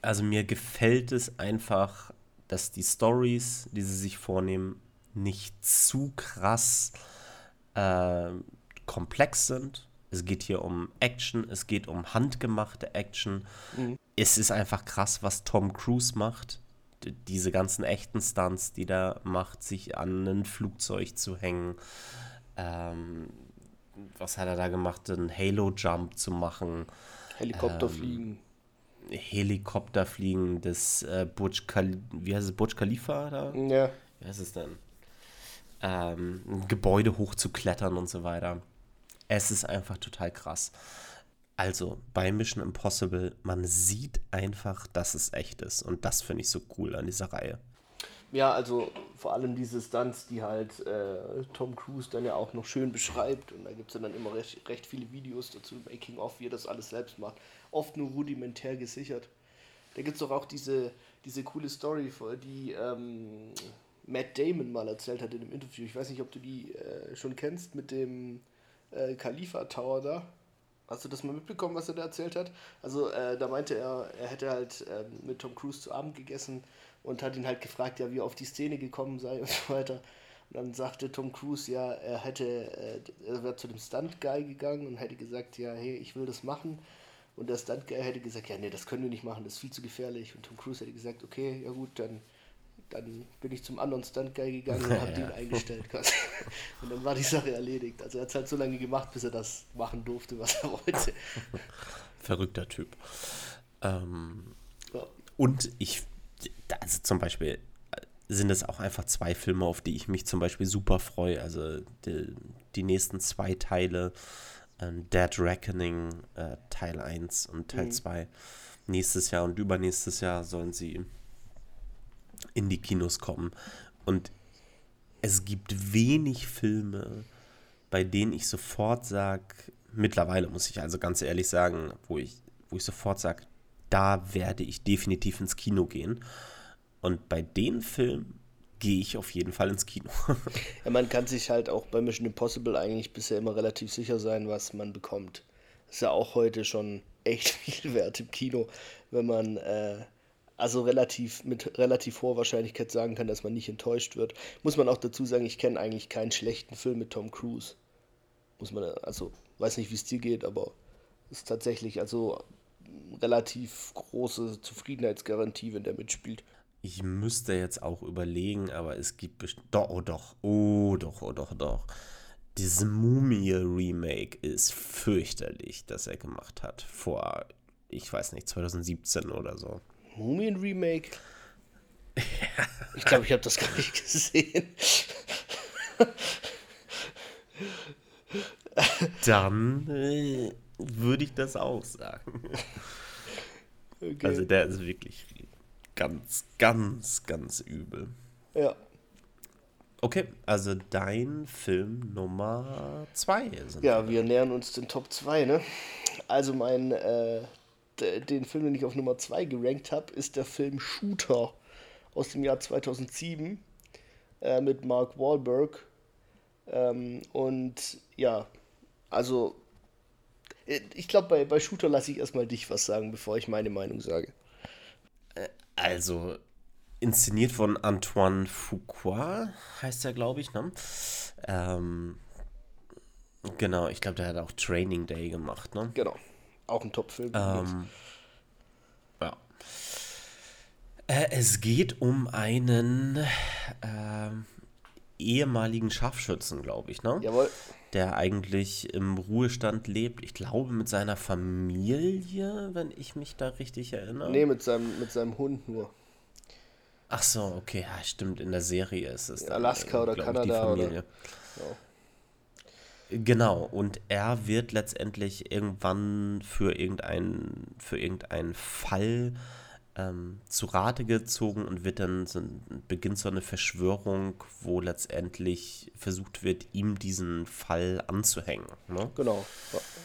Speaker 1: also mir gefällt es einfach, dass die Stories, die sie sich vornehmen, nicht zu krass äh, komplex sind. Es geht hier um Action, es geht um handgemachte Action. Mhm. Es ist einfach krass, was Tom Cruise macht. D diese ganzen echten Stunts, die der macht, sich an ein Flugzeug zu hängen. Ähm, was hat er da gemacht? Einen Halo-Jump zu machen.
Speaker 2: Helikopter ähm, fliegen.
Speaker 1: Helikopter fliegen, das äh, Burj Khalifa, wie heißt es, Burj Khalifa da?
Speaker 2: Ja.
Speaker 1: Wie heißt es denn? Ähm, ein Gebäude hochzuklettern und so weiter. Es ist einfach total krass. Also bei Mission Impossible, man sieht einfach, dass es echt ist. Und das finde ich so cool an dieser Reihe.
Speaker 2: Ja, also vor allem diese Stunts, die halt äh, Tom Cruise dann ja auch noch schön beschreibt. Und da gibt es dann immer recht, recht viele Videos dazu, Making of, wie er das alles selbst macht. Oft nur rudimentär gesichert. Da gibt es doch auch diese, diese coole Story, die ähm, Matt Damon mal erzählt hat in einem Interview. Ich weiß nicht, ob du die äh, schon kennst mit dem äh, Khalifa Tower da. Hast du das mal mitbekommen, was er da erzählt hat? Also äh, da meinte er, er hätte halt ähm, mit Tom Cruise zu Abend gegessen und hat ihn halt gefragt, ja, wie er auf die Szene gekommen sei und [LAUGHS] so weiter. Und dann sagte Tom Cruise, ja, er hätte, äh, er wäre zu dem Stunt-Guy gegangen und hätte gesagt, ja, hey, ich will das machen. Und der Stunt-Guy hätte gesagt, ja, nee, das können wir nicht machen, das ist viel zu gefährlich. Und Tom Cruise hätte gesagt, okay, ja gut, dann, dann bin ich zum anderen Stunt-Guy gegangen und habe [LAUGHS] ja. den eingestellt. [LAUGHS] und dann war die Sache erledigt. Also er hat es halt so lange gemacht, bis er das machen durfte, was er wollte.
Speaker 1: Verrückter Typ. Ähm, ja. Und ich also zum Beispiel äh, sind es auch einfach zwei Filme, auf die ich mich zum Beispiel super freue. Also die, die nächsten zwei Teile, äh, Dead Reckoning äh, Teil 1 und Teil mhm. 2. Nächstes Jahr und übernächstes Jahr sollen sie in die Kinos kommen. Und es gibt wenig Filme, bei denen ich sofort sage, mittlerweile muss ich also ganz ehrlich sagen, wo ich, wo ich sofort sage, da werde ich definitiv ins Kino gehen. Und bei den Filmen gehe ich auf jeden Fall ins Kino. [LAUGHS]
Speaker 2: ja, man kann sich halt auch bei Mission Impossible eigentlich bisher immer relativ sicher sein, was man bekommt. ist ja auch heute schon echt [LAUGHS] viel wert im Kino, wenn man äh, also relativ mit relativ hoher Wahrscheinlichkeit sagen kann, dass man nicht enttäuscht wird. Muss man auch dazu sagen, ich kenne eigentlich keinen schlechten Film mit Tom Cruise. Muss man also weiß nicht, wie es dir geht, aber ist tatsächlich also relativ große Zufriedenheitsgarantie, wenn der mitspielt.
Speaker 1: Ich müsste jetzt auch überlegen, aber es gibt bestimmt. Doch, oh doch, oh doch, oh doch, doch. Dieses Mumie-Remake ist fürchterlich, das er gemacht hat. Vor, ich weiß nicht, 2017 oder so.
Speaker 2: Mumien-Remake? Ja. [LAUGHS] Ich glaube, ich habe das gar nicht gesehen. [LAUGHS]
Speaker 1: Dann äh, würde ich das auch sagen. Okay. Also der ist wirklich ganz, ganz, ganz übel.
Speaker 2: Ja.
Speaker 1: Okay, also dein Film Nummer zwei.
Speaker 2: ja, wir nähern uns den Top 2, ne? Also mein, äh, den Film, den ich auf Nummer 2 gerankt habe, ist der Film Shooter aus dem Jahr 2007 äh, mit Mark Wahlberg. Ähm, und ja, also äh, ich glaube, bei, bei Shooter lasse ich erstmal dich was sagen, bevor ich meine Meinung sage.
Speaker 1: Also, inszeniert von Antoine Fuqua, heißt er, glaube ich, ne? Ähm, genau, ich glaube, der hat auch Training Day gemacht, ne?
Speaker 2: Genau, auch ein Top-Film.
Speaker 1: Ähm, ja. Äh, es geht um einen äh, ehemaligen Scharfschützen, glaube ich, ne?
Speaker 2: Jawohl.
Speaker 1: Der eigentlich im Ruhestand lebt. Ich glaube mit seiner Familie, wenn ich mich da richtig erinnere.
Speaker 2: Nee, mit seinem, mit seinem Hund nur.
Speaker 1: Ach so, okay, ja, stimmt. In der Serie ist es.
Speaker 2: Dann, Alaska oder Kanada. Ich, die Familie.
Speaker 1: Oder, ja. Genau, und er wird letztendlich irgendwann für irgendeinen für irgendeinen Fall ähm, zu Rate gezogen und wird dann so, beginnt so eine Verschwörung, wo letztendlich versucht wird, ihm diesen Fall anzuhängen. Ne?
Speaker 2: Genau.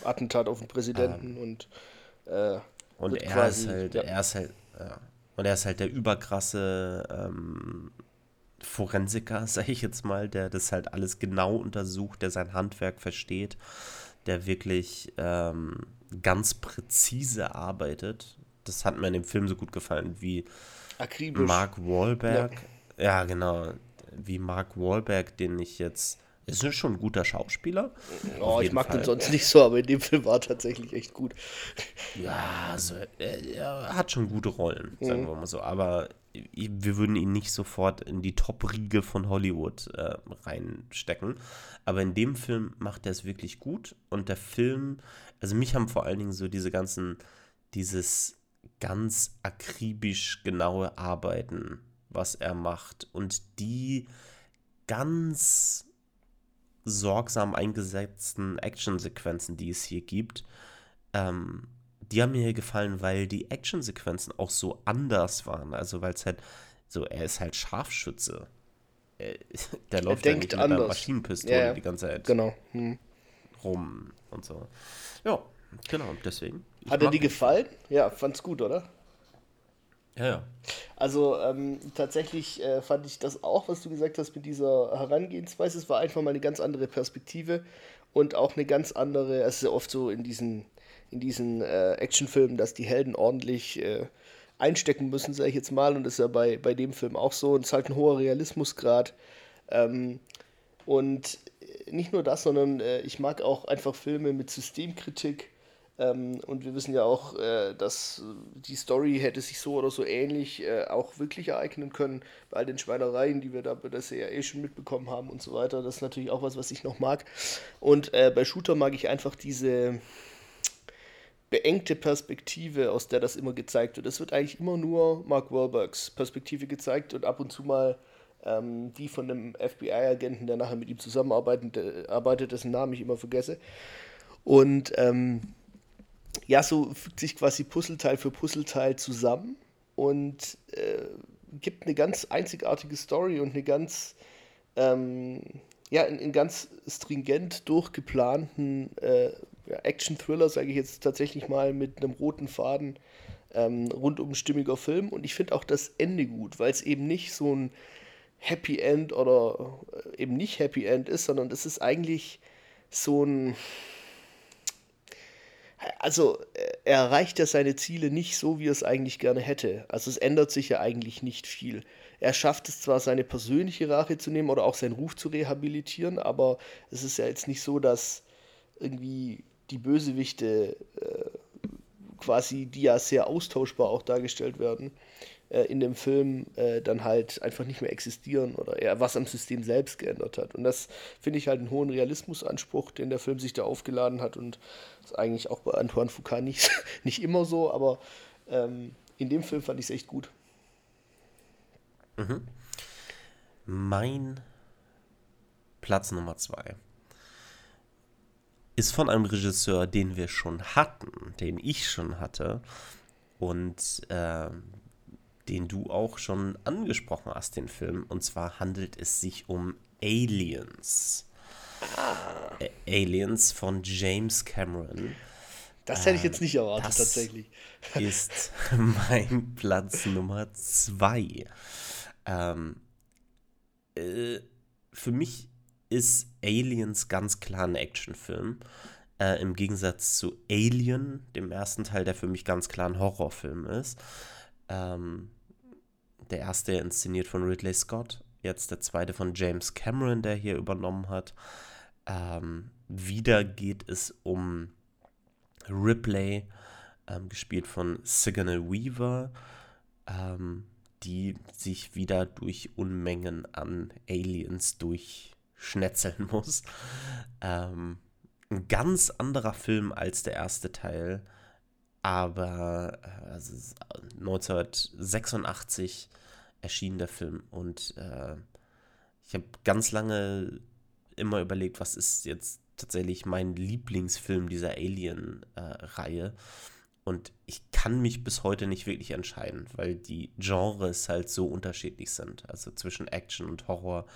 Speaker 2: Attentat auf den Präsidenten ähm, und äh,
Speaker 1: und er quasi, ist halt, ja. er ist halt, ja. und er ist halt der überkrasse ähm, Forensiker, [LAUGHS] sage ich jetzt mal, der das halt alles genau untersucht, der sein Handwerk versteht, der wirklich ähm, ganz präzise arbeitet das hat mir in dem Film so gut gefallen, wie Akribisch. Mark Wahlberg. Ja. ja, genau. Wie Mark Wahlberg, den ich jetzt. Ist schon ein guter Schauspieler.
Speaker 2: Oh, ich mag Fall. den sonst nicht so, aber in dem Film war er tatsächlich echt gut.
Speaker 1: Ja, also, er, hat schon gute Rollen, sagen mhm. wir mal so. Aber wir würden ihn nicht sofort in die Top-Riege von Hollywood äh, reinstecken. Aber in dem Film macht er es wirklich gut. Und der Film, also mich haben vor allen Dingen so diese ganzen, dieses ganz akribisch genaue Arbeiten, was er macht und die ganz sorgsam eingesetzten Actionsequenzen, die es hier gibt, ähm, die haben mir hier gefallen, weil die Actionsequenzen auch so anders waren. Also weil es halt so, er ist halt Scharfschütze. Er, [LAUGHS] der läuft
Speaker 2: er denkt
Speaker 1: ja
Speaker 2: nicht mit einer
Speaker 1: Maschinenpistole
Speaker 2: ja.
Speaker 1: die ganze Zeit
Speaker 2: genau. hm.
Speaker 1: rum und so. Ja, genau, deswegen.
Speaker 2: Hat er dir gefallen? Ja, fand's gut, oder?
Speaker 1: Ja, ja.
Speaker 2: Also ähm, tatsächlich äh, fand ich das auch, was du gesagt hast mit dieser Herangehensweise. Es war einfach mal eine ganz andere Perspektive und auch eine ganz andere, es ist ja oft so in diesen, in diesen äh, Actionfilmen, dass die Helden ordentlich äh, einstecken müssen, sage ich jetzt mal. Und das ist ja bei, bei dem Film auch so. Und es ist halt ein hoher Realismusgrad. Ähm, und nicht nur das, sondern äh, ich mag auch einfach Filme mit Systemkritik ähm, und wir wissen ja auch, äh, dass die Story hätte sich so oder so ähnlich äh, auch wirklich ereignen können, bei all den Schweinereien, die wir da bei der CIA schon mitbekommen haben und so weiter. Das ist natürlich auch was, was ich noch mag. Und äh, bei Shooter mag ich einfach diese beengte Perspektive, aus der das immer gezeigt wird. Es wird eigentlich immer nur Mark Wahlbergs Perspektive gezeigt und ab und zu mal ähm, die von einem FBI-Agenten, der nachher mit ihm zusammenarbeitet, arbeitet, dessen Namen ich immer vergesse. Und ähm, ja, so fügt sich quasi Puzzleteil für Puzzleteil zusammen und äh, gibt eine ganz einzigartige Story und eine ganz, ähm, ja, einen, ganz stringent durchgeplanten äh, ja, Action-Thriller, sage ich jetzt tatsächlich mal, mit einem roten Faden ähm, rundum stimmiger Film. Und ich finde auch das Ende gut, weil es eben nicht so ein Happy End oder äh, eben nicht Happy End ist, sondern es ist eigentlich so ein also äh, er erreicht ja seine Ziele nicht so, wie er es eigentlich gerne hätte. Also es ändert sich ja eigentlich nicht viel. Er schafft es zwar, seine persönliche Rache zu nehmen oder auch seinen Ruf zu rehabilitieren, aber es ist ja jetzt nicht so, dass irgendwie die Bösewichte äh, quasi, die ja sehr austauschbar auch dargestellt werden, äh, in dem Film äh, dann halt einfach nicht mehr existieren oder eher was am System selbst geändert hat. Und das finde ich halt einen hohen Realismusanspruch, den der Film sich da aufgeladen hat und ist eigentlich auch bei Antoine Foucault nicht, [LAUGHS] nicht immer so, aber ähm, in dem Film fand ich es echt gut.
Speaker 1: Mhm. Mein Platz Nummer zwei ist von einem Regisseur, den wir schon hatten, den ich schon hatte und äh, den du auch schon angesprochen hast, den Film. Und zwar handelt es sich um Aliens. Ah. Aliens von James Cameron.
Speaker 2: Das hätte ich jetzt nicht erwartet, das tatsächlich. [LAUGHS]
Speaker 1: Ist mein Platz Nummer zwei. Ähm, äh, für mich ist Aliens ganz klar ein Actionfilm. Äh, Im Gegensatz zu Alien, dem ersten Teil, der für mich ganz klar ein Horrorfilm ist. Ähm, der erste inszeniert von Ridley Scott, jetzt der zweite von James Cameron, der hier übernommen hat. Ähm, wieder geht es um Ripley, ähm, gespielt von Sigourney Weaver, ähm, die sich wieder durch Unmengen an Aliens durchschnetzeln [LAUGHS] muss. Ähm, ein ganz anderer Film als der erste Teil, aber äh, also 1986 erschien der Film und äh, ich habe ganz lange immer überlegt, was ist jetzt tatsächlich mein Lieblingsfilm dieser Alien-Reihe. Und ich kann mich bis heute nicht wirklich entscheiden, weil die Genres halt so unterschiedlich sind. Also zwischen Action und Horror.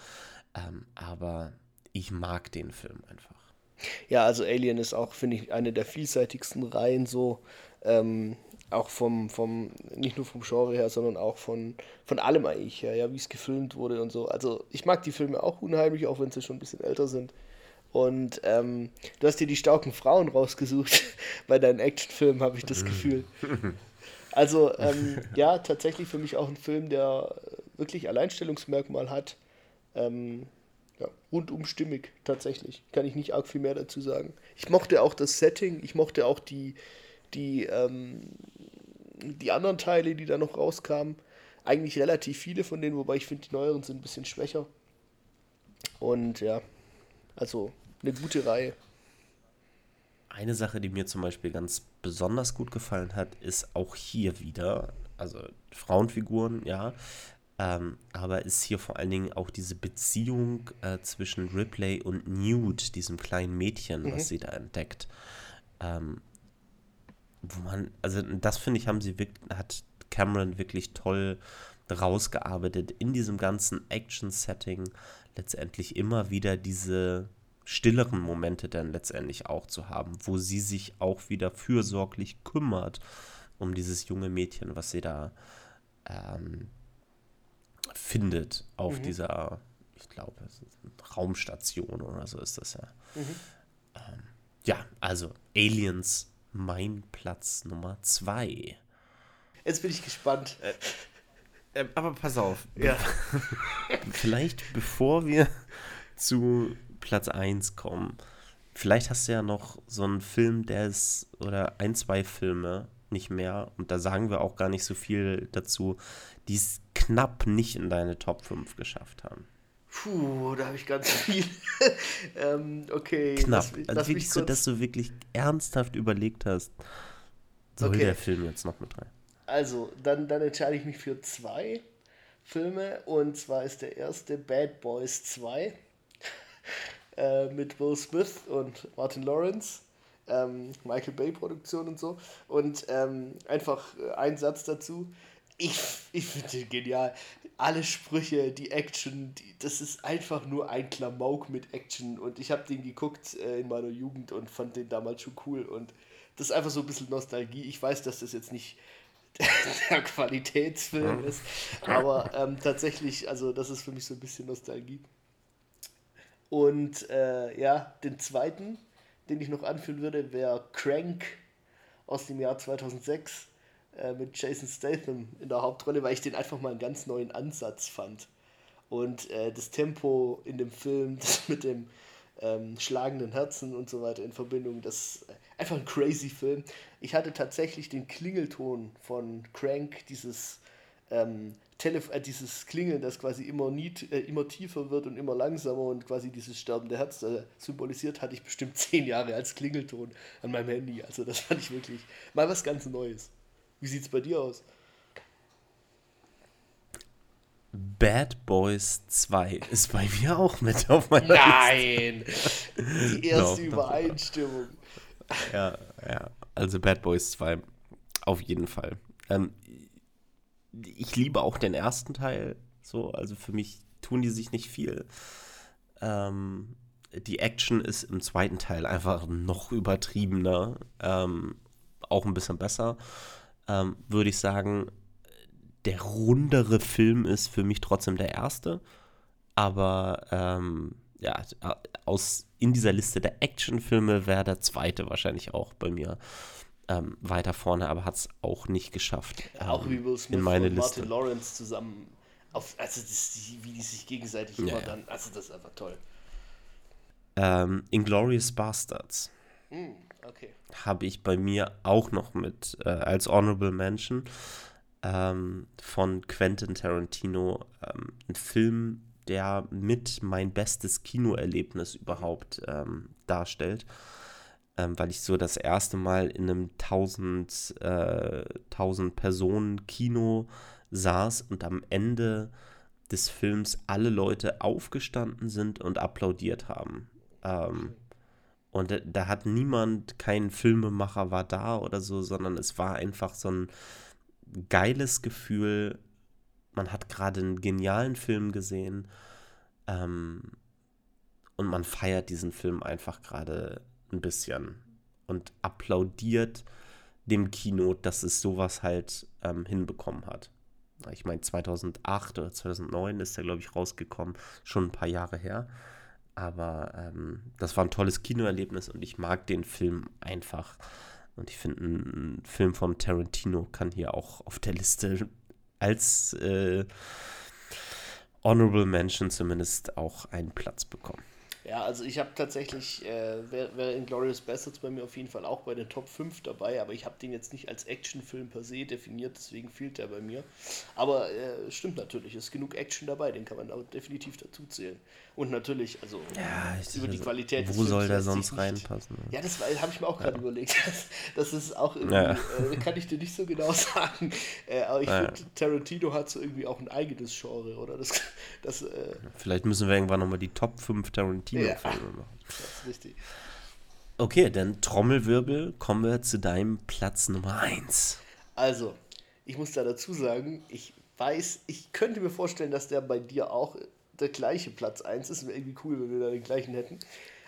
Speaker 1: Ähm, aber ich mag den Film einfach.
Speaker 2: Ja, also Alien ist auch, finde ich, eine der vielseitigsten Reihen so. Ähm, auch vom, vom, nicht nur vom Genre her, sondern auch von, von allem eigentlich her, ja, wie es gefilmt wurde und so. Also ich mag die Filme auch unheimlich, auch wenn sie schon ein bisschen älter sind. Und ähm, du hast dir die starken Frauen rausgesucht [LAUGHS] bei deinen Actionfilmen, habe ich das Gefühl. Also ähm, [LAUGHS] ja, tatsächlich für mich auch ein Film, der wirklich Alleinstellungsmerkmal hat. Ähm, ja, rundum stimmig, tatsächlich. Kann ich nicht arg viel mehr dazu sagen. Ich mochte auch das Setting, ich mochte auch die, die, ähm, die anderen Teile, die da noch rauskamen. Eigentlich relativ viele von denen, wobei ich finde, die neueren sind ein bisschen schwächer. Und ja, also eine gute Reihe.
Speaker 1: Eine Sache, die mir zum Beispiel ganz besonders gut gefallen hat, ist auch hier wieder, also Frauenfiguren, ja, ähm, aber ist hier vor allen Dingen auch diese Beziehung äh, zwischen Ripley und Newt, diesem kleinen Mädchen, mhm. was sie da entdeckt. Ähm, wo man, also das finde ich, haben sie wirklich, hat Cameron wirklich toll rausgearbeitet in diesem ganzen Action-Setting letztendlich immer wieder diese stilleren Momente dann letztendlich auch zu haben, wo sie sich auch wieder fürsorglich kümmert um dieses junge Mädchen, was sie da ähm, findet auf mhm. dieser, ich glaube, Raumstation oder so ist das ja. Mhm. Ähm, ja, also Aliens, mein Platz Nummer zwei.
Speaker 2: Jetzt bin ich gespannt.
Speaker 1: Äh, äh, aber pass auf. Ja. [LAUGHS] Vielleicht bevor wir zu Platz 1 kommen, vielleicht hast du ja noch so einen Film, der ist, oder ein, zwei Filme, nicht mehr, und da sagen wir auch gar nicht so viel dazu, die es knapp nicht in deine Top 5 geschafft haben.
Speaker 2: Puh, da habe ich ganz viel. [LAUGHS] ähm, okay.
Speaker 1: Knapp. Lass, also lass wirklich so, dass du wirklich ernsthaft überlegt hast, soll okay. der Film jetzt noch mit rein?
Speaker 2: Also, dann, dann entscheide ich mich für zwei Filme. Und zwar ist der erste Bad Boys 2 [LAUGHS] äh, mit Will Smith und Martin Lawrence. Ähm, Michael Bay Produktion und so. Und ähm, einfach äh, ein Satz dazu. Ich, ich finde den genial. Alle Sprüche, die Action, die, das ist einfach nur ein Klamauk mit Action. Und ich habe den geguckt äh, in meiner Jugend und fand den damals schon cool. Und das ist einfach so ein bisschen Nostalgie. Ich weiß, dass das jetzt nicht [LAUGHS] der Qualitätsfilm ist, aber ähm, tatsächlich, also das ist für mich so ein bisschen Nostalgie. Und äh, ja, den zweiten, den ich noch anführen würde, wäre Crank aus dem Jahr 2006 äh, mit Jason Statham in der Hauptrolle, weil ich den einfach mal einen ganz neuen Ansatz fand. Und äh, das Tempo in dem Film, [LAUGHS] das mit dem ähm, schlagenden Herzen und so weiter in Verbindung, das ist einfach ein crazy Film. Ich hatte tatsächlich den Klingelton von Crank, dieses ähm, Telef äh, dieses Klingeln, das quasi immer, nie, äh, immer tiefer wird und immer langsamer und quasi dieses sterbende Herz äh, symbolisiert, hatte ich bestimmt [LAUGHS] zehn Jahre als Klingelton an meinem Handy. Also das fand ich wirklich mal was ganz Neues. Wie sieht es bei dir aus?
Speaker 1: Bad Boys 2 ist bei mir auch mit [LAUGHS] auf meiner
Speaker 2: Nein! Liste. Die [LAUGHS] erste no, Übereinstimmung.
Speaker 1: Ja, ja. Also Bad Boys 2 auf jeden Fall. Ähm, ich liebe auch den ersten Teil. So, also für mich tun die sich nicht viel. Ähm, die Action ist im zweiten Teil einfach noch übertriebener, ähm, auch ein bisschen besser. Ähm, Würde ich sagen, der rundere Film ist für mich trotzdem der erste. Aber ähm, ja, aus, in dieser Liste der Actionfilme wäre der zweite wahrscheinlich auch bei mir ähm, weiter vorne, aber hat es auch nicht geschafft.
Speaker 2: Ähm, auch wie Will Smith in meine und Liste. Martin Lawrence zusammen, auf, also das, wie die sich gegenseitig ja, immer ja. dann, also das ist einfach toll.
Speaker 1: Ähm, Inglorious Bastards.
Speaker 2: Mm, okay.
Speaker 1: Habe ich bei mir auch noch mit äh, als Honorable Mention ähm, von Quentin Tarantino. Ähm, ein Film, der mit mein bestes Kinoerlebnis überhaupt ähm, darstellt ähm, weil ich so das erste Mal in einem 1000, äh, 1000 Personen Kino saß und am Ende des Films alle Leute aufgestanden sind und applaudiert haben. Ähm, Und da, hat niemand, kein Filmemacher war da oder so, sondern es war einfach so ein geiles Gefühl. Man hat gerade einen genialen Film gesehen. Ähm, und man feiert diesen Film einfach gerade ein bisschen und applaudiert dem Kino, dass es sowas halt ähm, hinbekommen hat. Ich meine, 2008 oder 2009 ist er, glaube ich, rausgekommen, schon ein paar Jahre her. Aber ähm, das war ein tolles Kinoerlebnis und ich mag den Film einfach. Und ich finde, ein Film von Tarantino kann hier auch auf der Liste als äh, Honorable Mention zumindest auch einen Platz bekommen.
Speaker 2: Ja, also ich habe tatsächlich, äh, wäre wär Inglourious Bastards bei mir auf jeden Fall auch bei den Top 5 dabei, aber ich habe den jetzt nicht als Actionfilm per se definiert, deswegen fehlt der bei mir. Aber äh, stimmt natürlich, ist genug Action dabei, den kann man auch definitiv dazu zählen. Und natürlich, also
Speaker 1: ja,
Speaker 2: über die Qualität
Speaker 1: Wo soll der sonst reinpassen?
Speaker 2: Ja, das habe ich mir auch gerade ja. überlegt. [LAUGHS] Das, das, ist auch irgendwie, ja. äh, kann ich dir nicht so genau [LAUGHS] sagen. Äh, aber ich finde, Tarantino hat so irgendwie auch ein eigenes Genre, oder? Das, das, äh,
Speaker 1: Vielleicht müssen wir irgendwann nochmal die Top 5 Tarantino-Filme machen. Das ist richtig. Okay, dann Trommelwirbel, kommen wir zu deinem Platz Nummer 1.
Speaker 2: Also, ich muss da dazu sagen, ich weiß, ich könnte mir vorstellen, dass der bei dir auch der gleiche Platz 1 ist. Wäre irgendwie cool, wenn wir da den gleichen hätten.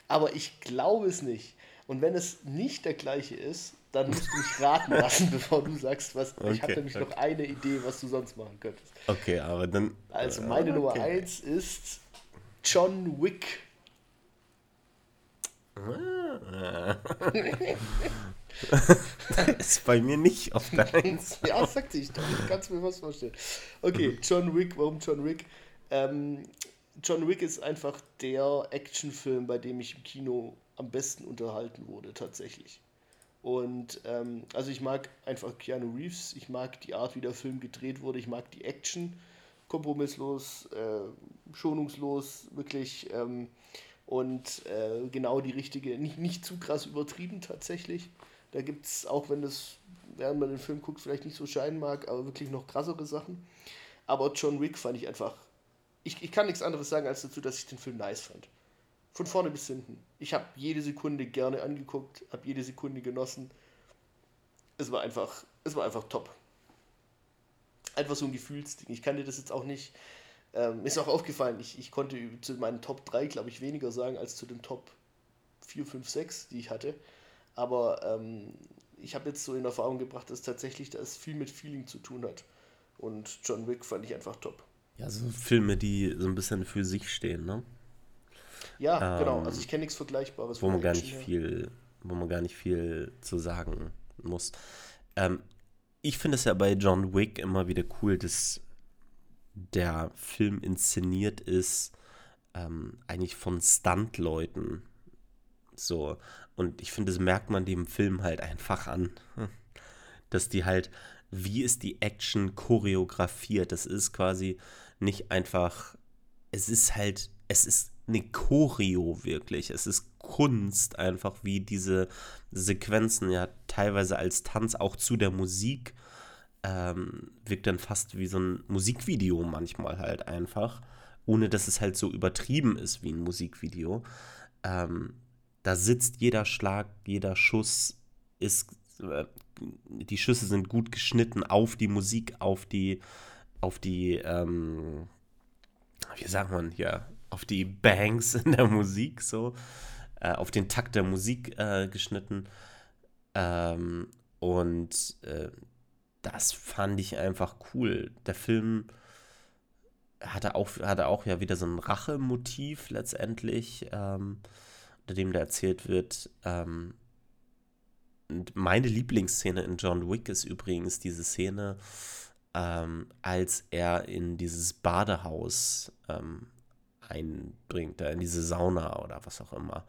Speaker 2: Aber ich glaube es nicht. Und wenn es nicht der gleiche ist, dann musst du mich [LAUGHS] raten lassen, bevor du sagst, was. Okay, ich habe nämlich okay. noch eine Idee, was du sonst machen könntest.
Speaker 1: Okay, aber dann.
Speaker 2: Also meine okay. Nummer 1 ist John Wick.
Speaker 1: Ah. [LAUGHS] ist bei mir nicht auf der [LAUGHS] 1.
Speaker 2: ja, sagte ich doch. Ich kann es mir was vorstellen. Okay, John Wick, warum John Wick? Ähm, John Wick ist einfach der Actionfilm, bei dem ich im Kino am besten unterhalten wurde, tatsächlich. Und ähm, also ich mag einfach Keanu Reeves, ich mag die Art, wie der Film gedreht wurde, ich mag die Action, kompromisslos, äh, schonungslos, wirklich. Ähm, und äh, genau die richtige, nicht, nicht zu krass übertrieben tatsächlich. Da gibt es, auch wenn das, während man den Film guckt, vielleicht nicht so scheinen mag, aber wirklich noch krassere Sachen. Aber John Wick fand ich einfach ich, ich kann nichts anderes sagen als dazu, dass ich den Film nice fand. Von vorne bis hinten. Ich habe jede Sekunde gerne angeguckt, habe jede Sekunde genossen. Es war einfach, es war einfach top. Einfach so ein Gefühlsding. Ich kann dir das jetzt auch nicht. Ähm, ist auch aufgefallen, ich, ich konnte zu meinen Top 3, glaube ich, weniger sagen als zu den Top 4, 5, 6, die ich hatte. Aber ähm, ich habe jetzt so in Erfahrung gebracht, dass tatsächlich das viel mit Feeling zu tun hat. Und John Wick fand ich einfach top.
Speaker 1: Ja, so Filme, die so ein bisschen für sich stehen, ne?
Speaker 2: Ja, ähm, genau. Also ich kenne nichts Vergleichbares.
Speaker 1: Wo man gar nicht viel, wo man gar nicht viel zu sagen muss. Ähm, ich finde es ja bei John Wick immer wieder cool, dass der Film inszeniert ist, ähm, eigentlich von Stunt-Leuten. So. Und ich finde, das merkt man dem Film halt einfach an. [LAUGHS] Dass die halt, wie ist die Action choreografiert? Das ist quasi nicht einfach, es ist halt, es ist eine Choreo wirklich. Es ist Kunst einfach, wie diese Sequenzen ja teilweise als Tanz auch zu der Musik ähm, wirkt dann fast wie so ein Musikvideo manchmal halt einfach, ohne dass es halt so übertrieben ist wie ein Musikvideo. Ähm, da sitzt jeder Schlag, jeder Schuss ist, äh, die Schüsse sind gut geschnitten auf die Musik, auf die auf die, ähm, wie sagt man hier, auf die Bangs in der Musik so, äh, auf den Takt der Musik äh, geschnitten. Ähm, und äh, das fand ich einfach cool. Der Film hatte auch, hatte auch ja wieder so ein Rachemotiv letztendlich, ähm, unter dem da erzählt wird. Ähm, meine Lieblingsszene in John Wick ist übrigens diese Szene, ähm, als er in dieses Badehaus ähm, einbringt, in diese Sauna oder was auch immer.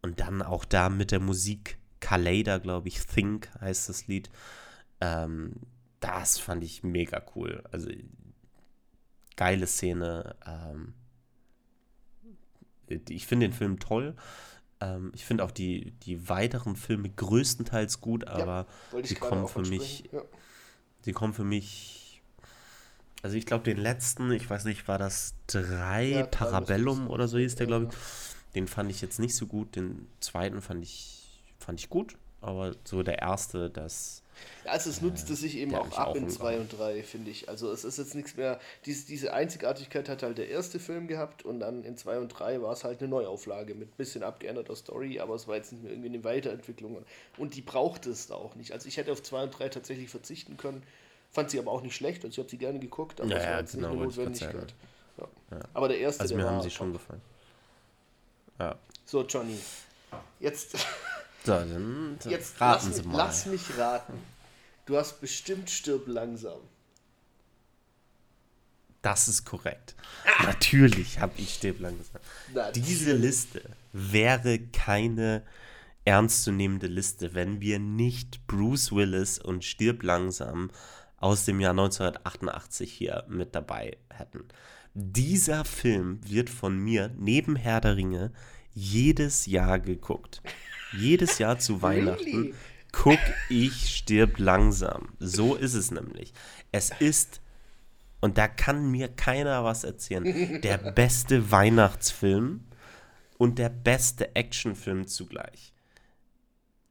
Speaker 1: Und dann auch da mit der Musik Kaleda, glaube ich, Think heißt das Lied. Ähm, das fand ich mega cool. Also geile Szene. Ähm, ich finde den Film toll. Ähm, ich finde auch die, die weiteren Filme größtenteils gut, aber ja, die kommen für mich. Ja. Die kommen für mich also ich glaube, den letzten, ich weiß nicht, war das drei ja, Parabellum oder so hieß der, glaube ich. Den fand ich jetzt nicht so gut. Den zweiten fand ich, fand ich gut. Aber so der erste, das.
Speaker 2: Also es nutzt es sich eben auch ab
Speaker 1: auch
Speaker 2: in
Speaker 1: umgehauen.
Speaker 2: 2 und 3, finde ich. Also es ist jetzt nichts mehr. Diese, diese Einzigartigkeit hat halt der erste Film gehabt und dann in 2 und 3 war es halt eine Neuauflage mit ein bisschen abgeänderter Story, aber es war jetzt nicht mehr irgendwie eine Weiterentwicklung. Und die braucht es auch nicht. Also ich hätte auf 2 und 3 tatsächlich verzichten können. Fand sie aber auch nicht schlecht, also ich habe sie gerne geguckt, aber
Speaker 1: Ja, ja, genau,
Speaker 2: nicht eine Notwendigkeit. Ja. Aber der erste,
Speaker 1: Also
Speaker 2: der
Speaker 1: mir haben sie schon
Speaker 2: top.
Speaker 1: gefallen. Ja.
Speaker 2: So, Johnny. Jetzt, [LAUGHS]
Speaker 1: So, dann [LAUGHS]
Speaker 2: jetzt
Speaker 1: raten
Speaker 2: lass,
Speaker 1: Sie
Speaker 2: mich,
Speaker 1: mal.
Speaker 2: lass mich raten. Du hast bestimmt stirb langsam.
Speaker 1: Das ist korrekt. Natürlich habe ich Stäblein gesagt.
Speaker 2: Natürlich.
Speaker 1: Diese Liste wäre keine ernstzunehmende Liste, wenn wir nicht Bruce Willis und Stirb langsam aus dem Jahr 1988 hier mit dabei hätten. Dieser Film wird von mir neben Herr der Ringe jedes Jahr geguckt. Jedes Jahr zu [LAUGHS] Weihnachten guck ich Stirb langsam. So ist es nämlich. Es ist und da kann mir keiner was erzählen. [LAUGHS] Der beste Weihnachtsfilm und der beste Actionfilm zugleich.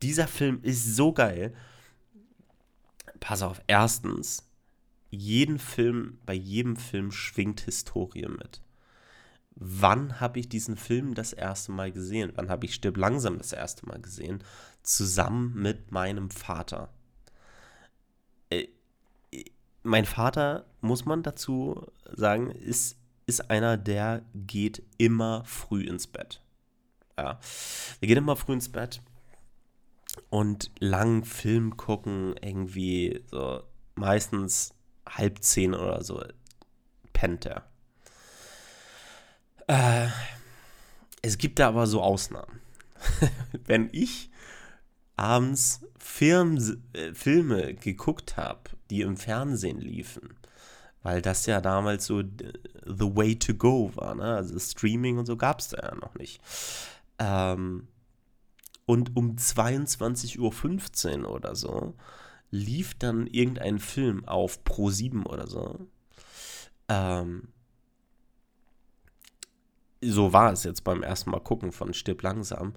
Speaker 1: Dieser Film ist so geil. Pass auf, erstens, jeden Film, bei jedem Film schwingt Historie mit. Wann habe ich diesen Film das erste Mal gesehen? Wann habe ich Stirb langsam das erste Mal gesehen? Zusammen mit meinem Vater. Äh, mein Vater, muss man dazu sagen, ist, ist einer, der geht immer früh ins Bett. Ja. Der geht immer früh ins Bett und lang Film gucken, irgendwie so meistens halb zehn oder so, pennt er. Äh, es gibt da aber so Ausnahmen. [LAUGHS] Wenn ich abends Film, äh, Filme geguckt habe, die im Fernsehen liefen, weil das ja damals so äh, the way to go war, ne? Also Streaming und so gab es da ja noch nicht. Ähm, und um 22.15 Uhr oder so lief dann irgendein Film auf Pro 7 oder so. Ähm, so war es jetzt beim ersten Mal gucken von Stirb langsam.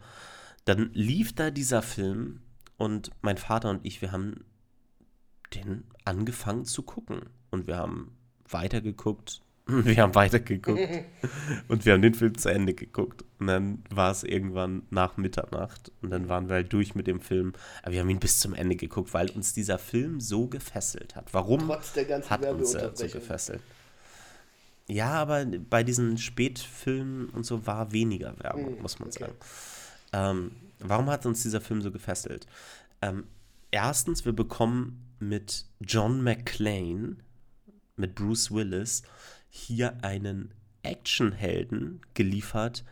Speaker 1: Dann lief da dieser Film und mein Vater und ich, wir haben den angefangen zu gucken. Und wir haben weitergeguckt. [LAUGHS] Wir haben weitergeguckt. und wir haben den Film zu Ende geguckt. Und dann war es irgendwann nach Mitternacht. Und dann waren wir halt durch mit dem Film. Aber wir haben ihn bis zum Ende geguckt, weil uns dieser Film so gefesselt hat. Warum
Speaker 2: Trotz der ganzen
Speaker 1: hat uns er so gefesselt? Ja, aber bei diesen Spätfilmen und so war weniger Werbung,
Speaker 2: Hm,
Speaker 1: muss man
Speaker 2: okay.
Speaker 1: sagen. Ähm, warum hat uns dieser Film so gefesselt? Ähm, erstens, wir bekommen mit John McClane, mit Bruce Willis, hier einen Actionhelden geliefert,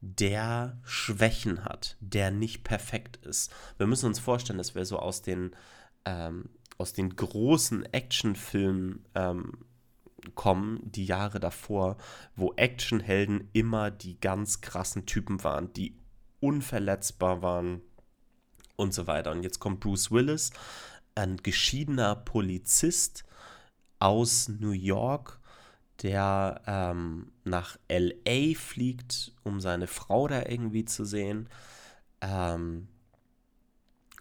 Speaker 1: der Schwächen hat, der nicht perfekt ist. Wir müssen uns vorstellen, dass wir so aus den, ähm, aus den großen Actionfilmen ähm, kommen, die Jahre davor, wo Actionhelden immer die ganz krassen Typen waren, die unverletzbar waren und so weiter. Und jetzt kommt Bruce Willis, ein geschiedener Polizist aus New York, der ähm, nach LA fliegt, um seine Frau da irgendwie zu sehen. Ähm,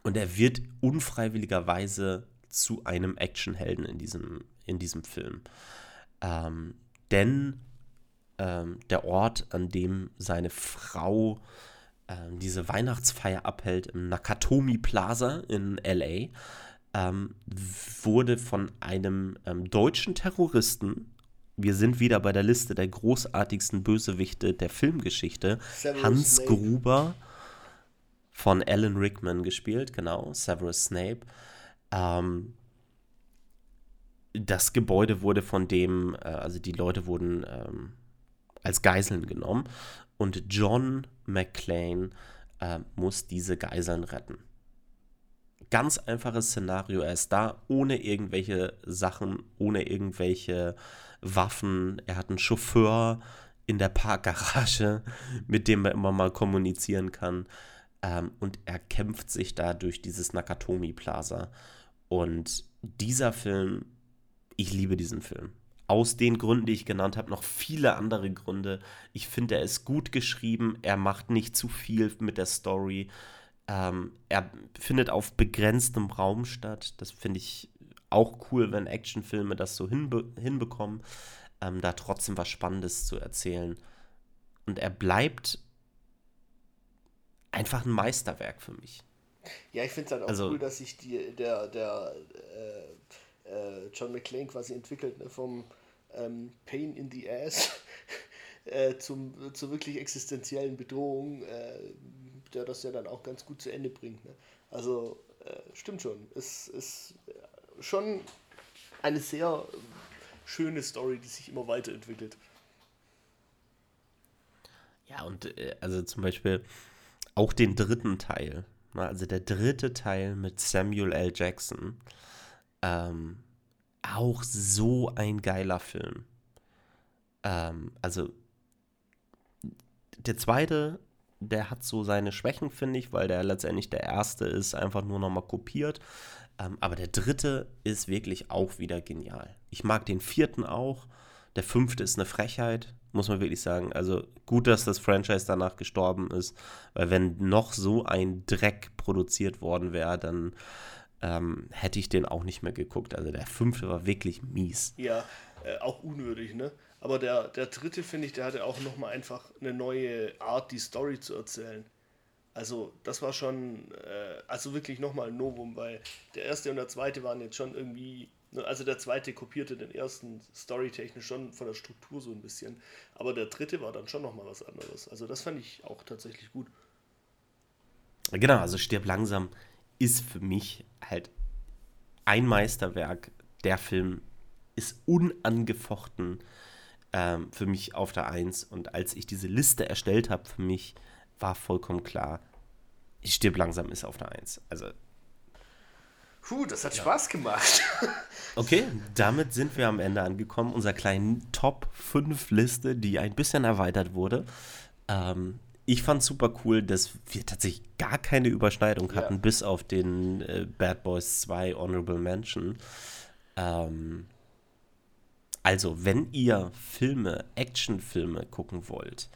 Speaker 1: und er wird unfreiwilligerweise zu einem Actionhelden in diesem, in diesem Film. Ähm, denn ähm, der Ort, an dem seine Frau ähm, diese Weihnachtsfeier abhält, im Nakatomi Plaza in LA, ähm, wurde von einem ähm, deutschen Terroristen, wir sind wieder bei der Liste der großartigsten Bösewichte der Filmgeschichte,
Speaker 2: Severus
Speaker 1: Hans
Speaker 2: Snape.
Speaker 1: Gruber von Alan Rickman gespielt, genau, Severus Snape. Ähm, das Gebäude wurde von dem, äh, also die Leute wurden ähm, als Geiseln genommen und John McClane äh, muss diese Geiseln retten. Ganz einfaches Szenario, er ist da ohne irgendwelche Sachen, ohne irgendwelche Waffen. Er hat einen Chauffeur in der Parkgarage, [LAUGHS] mit dem er immer mal kommunizieren kann. Ähm, und er kämpft sich da durch dieses Nakatomi Plaza. Und dieser Film, ich liebe diesen Film. aus den Gründen, die ich genannt habe, noch viele andere Gründe. Ich finde, er ist gut geschrieben, er macht nicht zu viel mit der Story. Ähm, er findet auf begrenztem Raum statt. Das finde ich auch cool, wenn Actionfilme das so hinbe hinbekommen, ähm, da trotzdem was Spannendes zu erzählen. Und er bleibt einfach ein Meisterwerk für mich.
Speaker 2: Ja, ich finde es halt auch also, cool, dass sich die, der, der äh, äh, John McClane quasi entwickelt, ne, vom ähm, Pain in the Ass [LAUGHS] äh, zum, zur wirklich existenziellen Bedrohung, äh, der das ja dann auch ganz gut zu Ende bringt. Ne? Also äh, stimmt schon. Es ist schon eine sehr schöne Story, die sich immer weiterentwickelt.
Speaker 1: Ja, und äh, also zum Beispiel auch den dritten Teil, ne, also der dritte Teil mit Samuel L. Jackson, ähm, auch so ein geiler Film. Ähm, also der zweite, der hat so seine Schwächen, finde ich, weil der letztendlich der erste ist, einfach nur nochmal kopiert. Ähm, aber der dritte ist wirklich auch wieder genial. Ich mag den vierten auch. Der fünfte ist eine Frechheit, muss man wirklich sagen. Also gut, dass das Franchise danach gestorben ist, weil wenn noch so ein Dreck produziert worden wäre, dann ähm, hätte ich den auch nicht mehr geguckt. Also der fünfte war wirklich mies.
Speaker 2: Ja, äh, auch unwürdig, ne? Aber der, der dritte, finde ich, der hatte auch nochmal einfach eine neue Art, die Story zu erzählen. Also das war schon, äh, also wirklich nochmal ein Novum, weil der erste und der zweite waren jetzt schon irgendwie, ne, also der zweite kopierte den ersten storytechnisch schon von der Struktur so ein bisschen, aber der dritte war dann schon nochmal was anderes. Also das fand ich auch tatsächlich gut.
Speaker 1: Genau, also Stirb langsam ist für mich halt ein Meisterwerk. Der Film ist unangefochten ähm, für mich auf der Eins und als ich diese Liste erstellt habe für mich, war vollkommen klar, ich stirb langsam ist auf der Eins. Also.
Speaker 2: Puh, das hat ja. Spaß gemacht. [LAUGHS]
Speaker 1: okay, damit sind wir am Ende angekommen, unserer kleinen Top 5 Liste, die ein bisschen erweitert wurde. Ähm, ich fand super cool, dass wir tatsächlich gar keine Überschneidung hatten, ja. bis auf den äh, Bad Boys 2 Honorable Mention. Ähm, also, wenn ihr Filme, Actionfilme gucken wollt,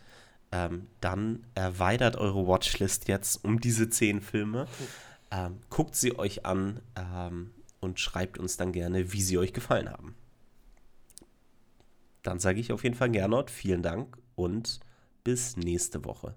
Speaker 1: ähm, dann erweitert eure Watchlist jetzt um diese zehn Filme. Ähm, guckt sie euch an ähm, und schreibt uns dann gerne, wie sie euch gefallen haben. Dann sage ich auf jeden Fall Gernot, vielen Dank und bis nächste Woche.